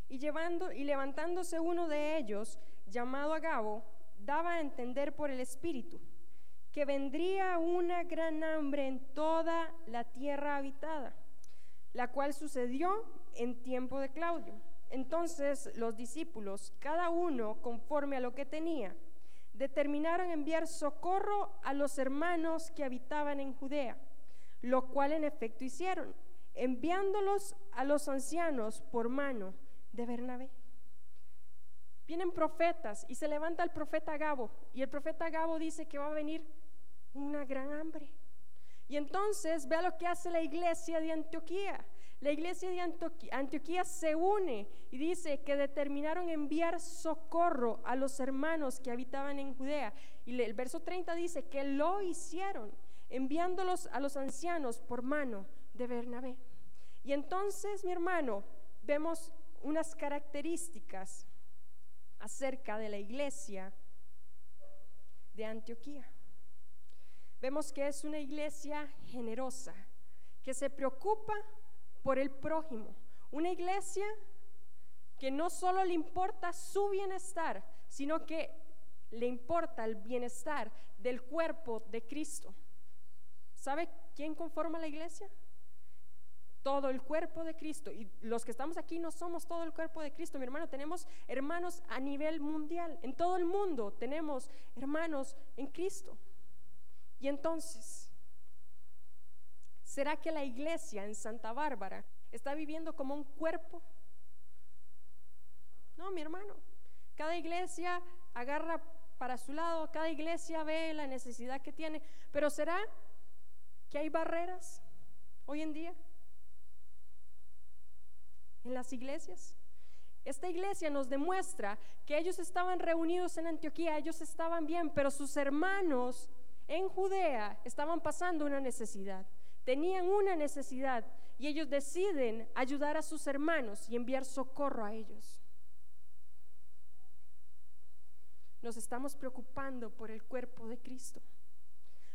Y, y levantándose uno de ellos, llamado Agabo, daba a entender por el Espíritu que vendría una gran hambre en toda la tierra habitada, la cual sucedió en tiempo de Claudio. Entonces los discípulos, cada uno conforme a lo que tenía, determinaron enviar socorro a los hermanos que habitaban en Judea, lo cual en efecto hicieron, enviándolos a los ancianos por mano de Bernabé vienen profetas y se levanta el profeta Gabo y el profeta Gabo dice que va a venir una gran hambre. Y entonces vea lo que hace la iglesia de Antioquía. La iglesia de Antioquía, se une y dice que determinaron enviar socorro a los hermanos que habitaban en Judea. Y el verso 30 dice que lo hicieron, enviándolos a los ancianos por mano de Bernabé. Y entonces, mi hermano, vemos unas características acerca de la iglesia de Antioquía. Vemos que es una iglesia generosa, que se preocupa por el prójimo, una iglesia que no solo le importa su bienestar, sino que le importa el bienestar del cuerpo de Cristo. ¿Sabe quién conforma la iglesia? Todo el cuerpo de Cristo. Y los que estamos aquí no somos todo el cuerpo de Cristo, mi hermano. Tenemos hermanos a nivel mundial. En todo el mundo tenemos hermanos en Cristo. Y entonces, ¿será que la iglesia en Santa Bárbara está viviendo como un cuerpo? No, mi hermano. Cada iglesia agarra para su lado, cada iglesia ve la necesidad que tiene, pero será que hay barreras hoy en día en las iglesias. Esta iglesia nos demuestra que ellos estaban reunidos en Antioquía, ellos estaban bien, pero sus hermanos en Judea estaban pasando una necesidad, tenían una necesidad y ellos deciden ayudar a sus hermanos y enviar socorro a ellos. Nos estamos preocupando por el cuerpo de Cristo.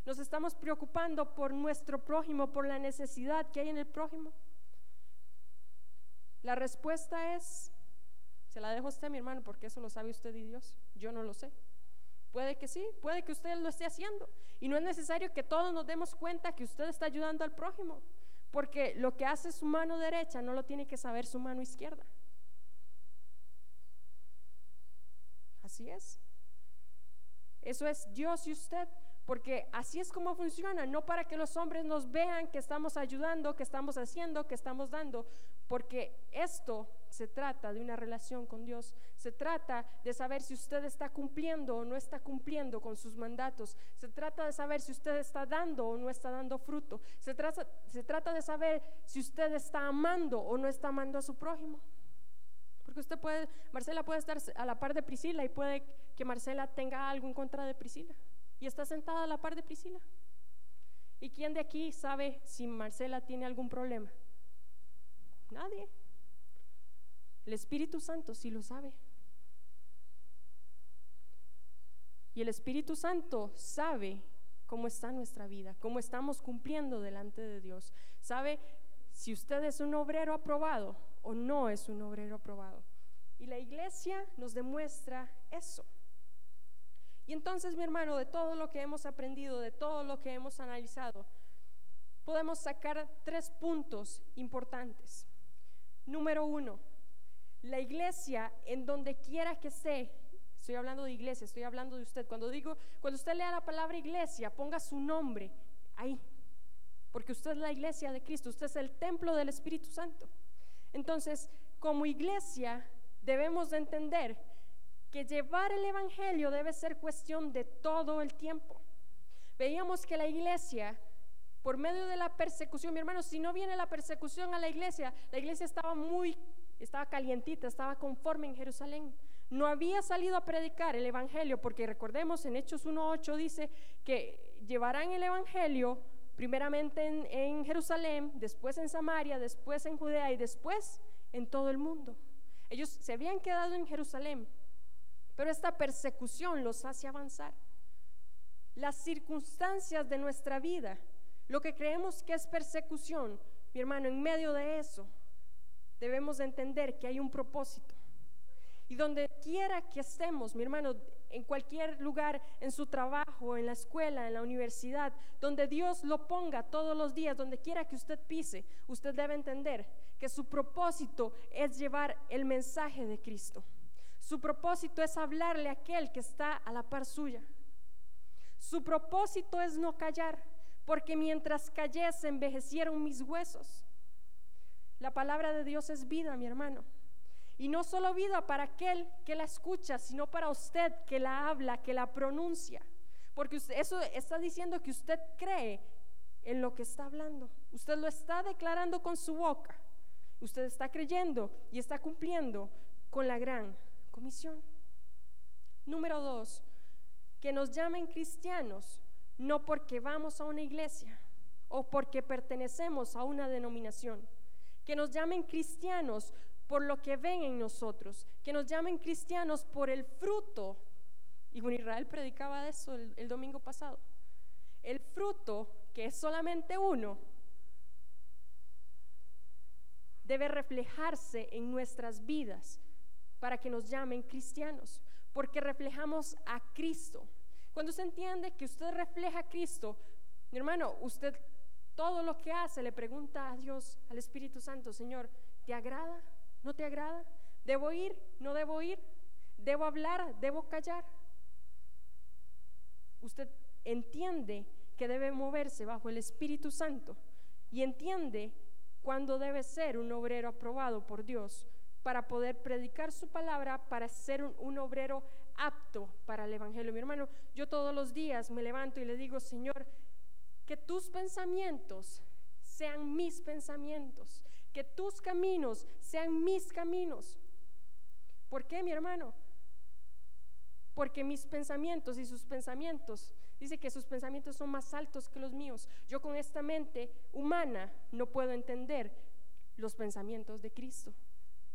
Nos estamos preocupando por nuestro prójimo, por la necesidad que hay en el prójimo. La respuesta es, se la dejo a usted, mi hermano, porque eso lo sabe usted y Dios. Yo no lo sé. Puede que sí, puede que usted lo esté haciendo. Y no es necesario que todos nos demos cuenta que usted está ayudando al prójimo, porque lo que hace su mano derecha no lo tiene que saber su mano izquierda. Así es. Eso es Dios y usted, porque así es como funciona, no para que los hombres nos vean que estamos ayudando, que estamos haciendo, que estamos dando, porque esto se trata de una relación con Dios, se trata de saber si usted está cumpliendo o no está cumpliendo con sus mandatos, se trata de saber si usted está dando o no está dando fruto, se trata, de saber si usted está amando o no está amando a su prójimo. Porque usted puede, Marcela puede estar a la par de Priscila y puede que Marcela tenga algo en contra de Priscila y está sentada a la par de Priscila. ¿Y quién de aquí sabe si Marcela tiene algún problema? Nadie. El Espíritu Santo sí lo sabe. Y el Espíritu Santo sabe cómo está nuestra vida, cómo estamos cumpliendo delante de Dios. Sabe si usted es un obrero aprobado o no es un obrero aprobado. Y la iglesia nos demuestra eso. Y entonces, mi hermano, de todo lo que hemos aprendido, de todo lo que hemos analizado, podemos sacar tres puntos importantes. Número uno, la iglesia en donde quiera que esté, estoy hablando de iglesia, estoy hablando de usted. Cuando digo, cuando usted lea la palabra iglesia, ponga su nombre ahí, porque usted es la iglesia de Cristo, usted es el templo del Espíritu Santo. Entonces, como iglesia, debemos de entender que llevar el Evangelio debe ser cuestión de todo el tiempo. Veíamos que la iglesia, por medio de la persecución, mi hermano, si no viene la persecución a la iglesia, la iglesia estaba muy, estaba calientita, estaba conforme en Jerusalén. No había salido a predicar el Evangelio, porque recordemos en Hechos 1.8 dice que llevarán el Evangelio primeramente en, en Jerusalén, después en Samaria, después en Judea y después en todo el mundo. Ellos se habían quedado en Jerusalén, pero esta persecución los hace avanzar. Las circunstancias de nuestra vida, lo que creemos que es persecución, mi hermano, en medio de eso, debemos entender que hay un propósito. Y donde quiera que estemos, mi hermano, en cualquier lugar, en su trabajo, en la escuela, en la universidad, donde Dios lo ponga todos los días, donde quiera que usted pise, usted debe entender que su propósito es llevar el mensaje de Cristo. Su propósito es hablarle a aquel que está a la par suya. Su propósito es no callar, porque mientras callé se envejecieron mis huesos. La palabra de Dios es vida, mi hermano. Y no solo vida para aquel que la escucha, sino para usted que la habla, que la pronuncia. Porque eso está diciendo que usted cree en lo que está hablando. Usted lo está declarando con su boca. Usted está creyendo y está cumpliendo con la gran comisión. Número dos, que nos llamen cristianos no porque vamos a una iglesia o porque pertenecemos a una denominación. Que nos llamen cristianos por lo que ven en nosotros. Que nos llamen cristianos por el fruto. Y Juan Israel predicaba eso el domingo pasado. El fruto, que es solamente uno, debe reflejarse en nuestras vidas para que nos llamen cristianos, porque reflejamos a Cristo. Cuando se entiende que usted refleja a Cristo, mi hermano, usted todo lo que hace le pregunta a Dios, al Espíritu Santo, Señor, ¿te agrada? ¿No te agrada? ¿Debo ir? ¿No debo ir? ¿Debo hablar? ¿Debo callar? Usted entiende que debe moverse bajo el Espíritu Santo y entiende cuándo debe ser un obrero aprobado por Dios para poder predicar su palabra, para ser un, obrero apto para el Evangelio. Mi hermano, yo todos los días me levanto y le digo, Señor, que tus pensamientos sean mis pensamientos, que tus caminos sean mis caminos. ¿Por qué, mi hermano? Porque mis pensamientos y sus pensamientos, dice que sus pensamientos son más altos que los míos. Yo con esta mente humana no puedo entender los pensamientos de Cristo.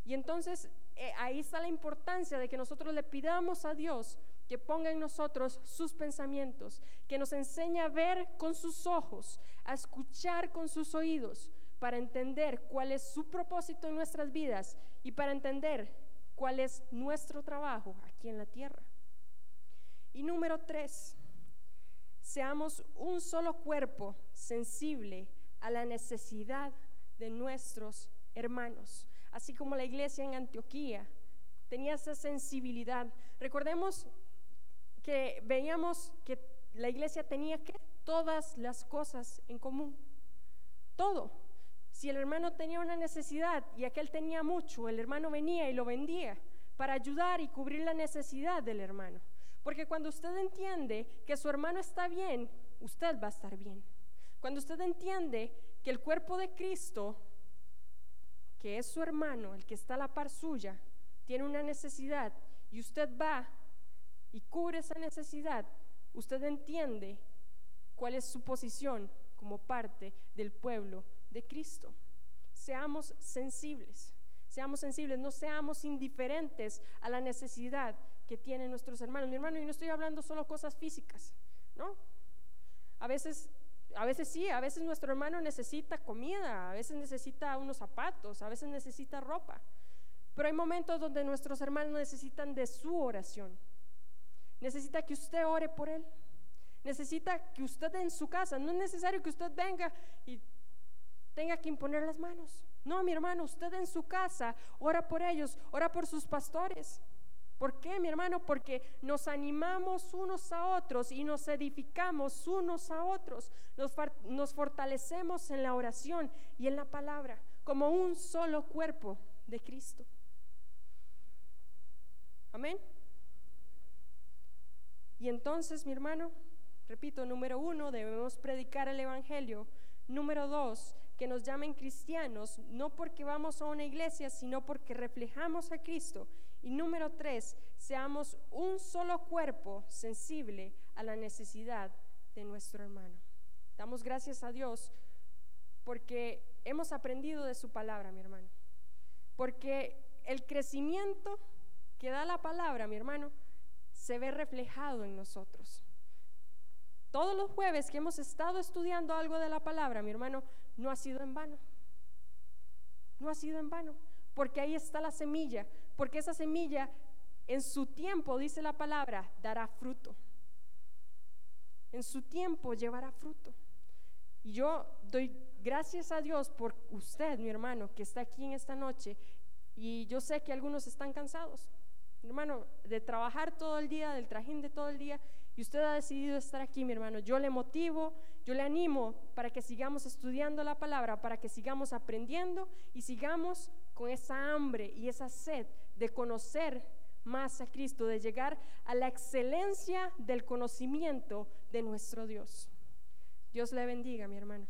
Y entonces eh, ahí está la importancia de que nosotros le pidamos a Dios que ponga en nosotros sus pensamientos, que nos enseñe a ver con sus ojos, a escuchar con sus oídos, para entender cuál es su propósito en nuestras vidas y para entender cuál es nuestro trabajo aquí en la tierra. Y número tres, seamos un solo cuerpo sensible a la necesidad de nuestros hermanos, así como la iglesia en Antioquía tenía esa sensibilidad. Recordemos que veíamos que la iglesia tenía que todas las cosas en común, todo. Si el hermano tenía una necesidad y aquel tenía mucho, el hermano venía y lo vendía para ayudar y cubrir la necesidad del hermano. Porque cuando usted entiende que su hermano está bien, usted va a estar bien. Cuando usted entiende que el cuerpo de Cristo, que es su hermano, el que está a la par suya, tiene una necesidad y usted va y cubre esa necesidad, usted entiende cuál es su posición como parte del pueblo de Cristo. Seamos sensibles, seamos sensibles, no seamos indiferentes a la necesidad que tienen nuestros hermanos. Mi hermano, y no estoy hablando solo cosas físicas, ¿no? A veces, a veces sí, a veces nuestro hermano necesita comida, a veces necesita unos zapatos, a veces necesita ropa. Pero hay momentos donde nuestros hermanos necesitan de su oración necesita que usted ore por él. Necesita que usted en su casa, no es necesario que usted venga y tenga que imponer las manos. No, mi hermano, usted en su casa ora por ellos, ora por sus pastores. ¿Por qué, mi hermano? Porque nos animamos unos a otros y nos edificamos unos a otros. Nos, fortalecemos en la oración y en la palabra como un solo cuerpo de Cristo. Amén. Y entonces, mi hermano, repito, número uno, debemos predicar el Evangelio. Número dos, que nos llamen cristianos, no porque vamos a una iglesia, sino porque reflejamos a Cristo. Y número tres, seamos un solo cuerpo sensible a la necesidad de nuestro hermano. Damos gracias a Dios porque hemos aprendido de su palabra, mi hermano. Porque el crecimiento que da la palabra, mi hermano, se ve reflejado en nosotros. Todos los jueves que hemos estado estudiando algo de la palabra, mi hermano, no ha sido en vano. No ha sido en vano, porque ahí está la semilla, porque esa semilla en su tiempo, dice la palabra, dará fruto. En su tiempo llevará fruto. Y yo doy gracias a Dios por usted, mi hermano, que está aquí en esta noche. Y yo sé que algunos están cansados hermano, de trabajar todo el día, del trajín de todo el día, y usted ha decidido estar aquí, mi hermano. Yo le motivo, yo le animo para que sigamos estudiando la palabra, para que sigamos aprendiendo y sigamos con esa hambre y esa sed de conocer más a Cristo, de llegar a la excelencia del conocimiento de nuestro Dios. Dios le bendiga, mi hermano.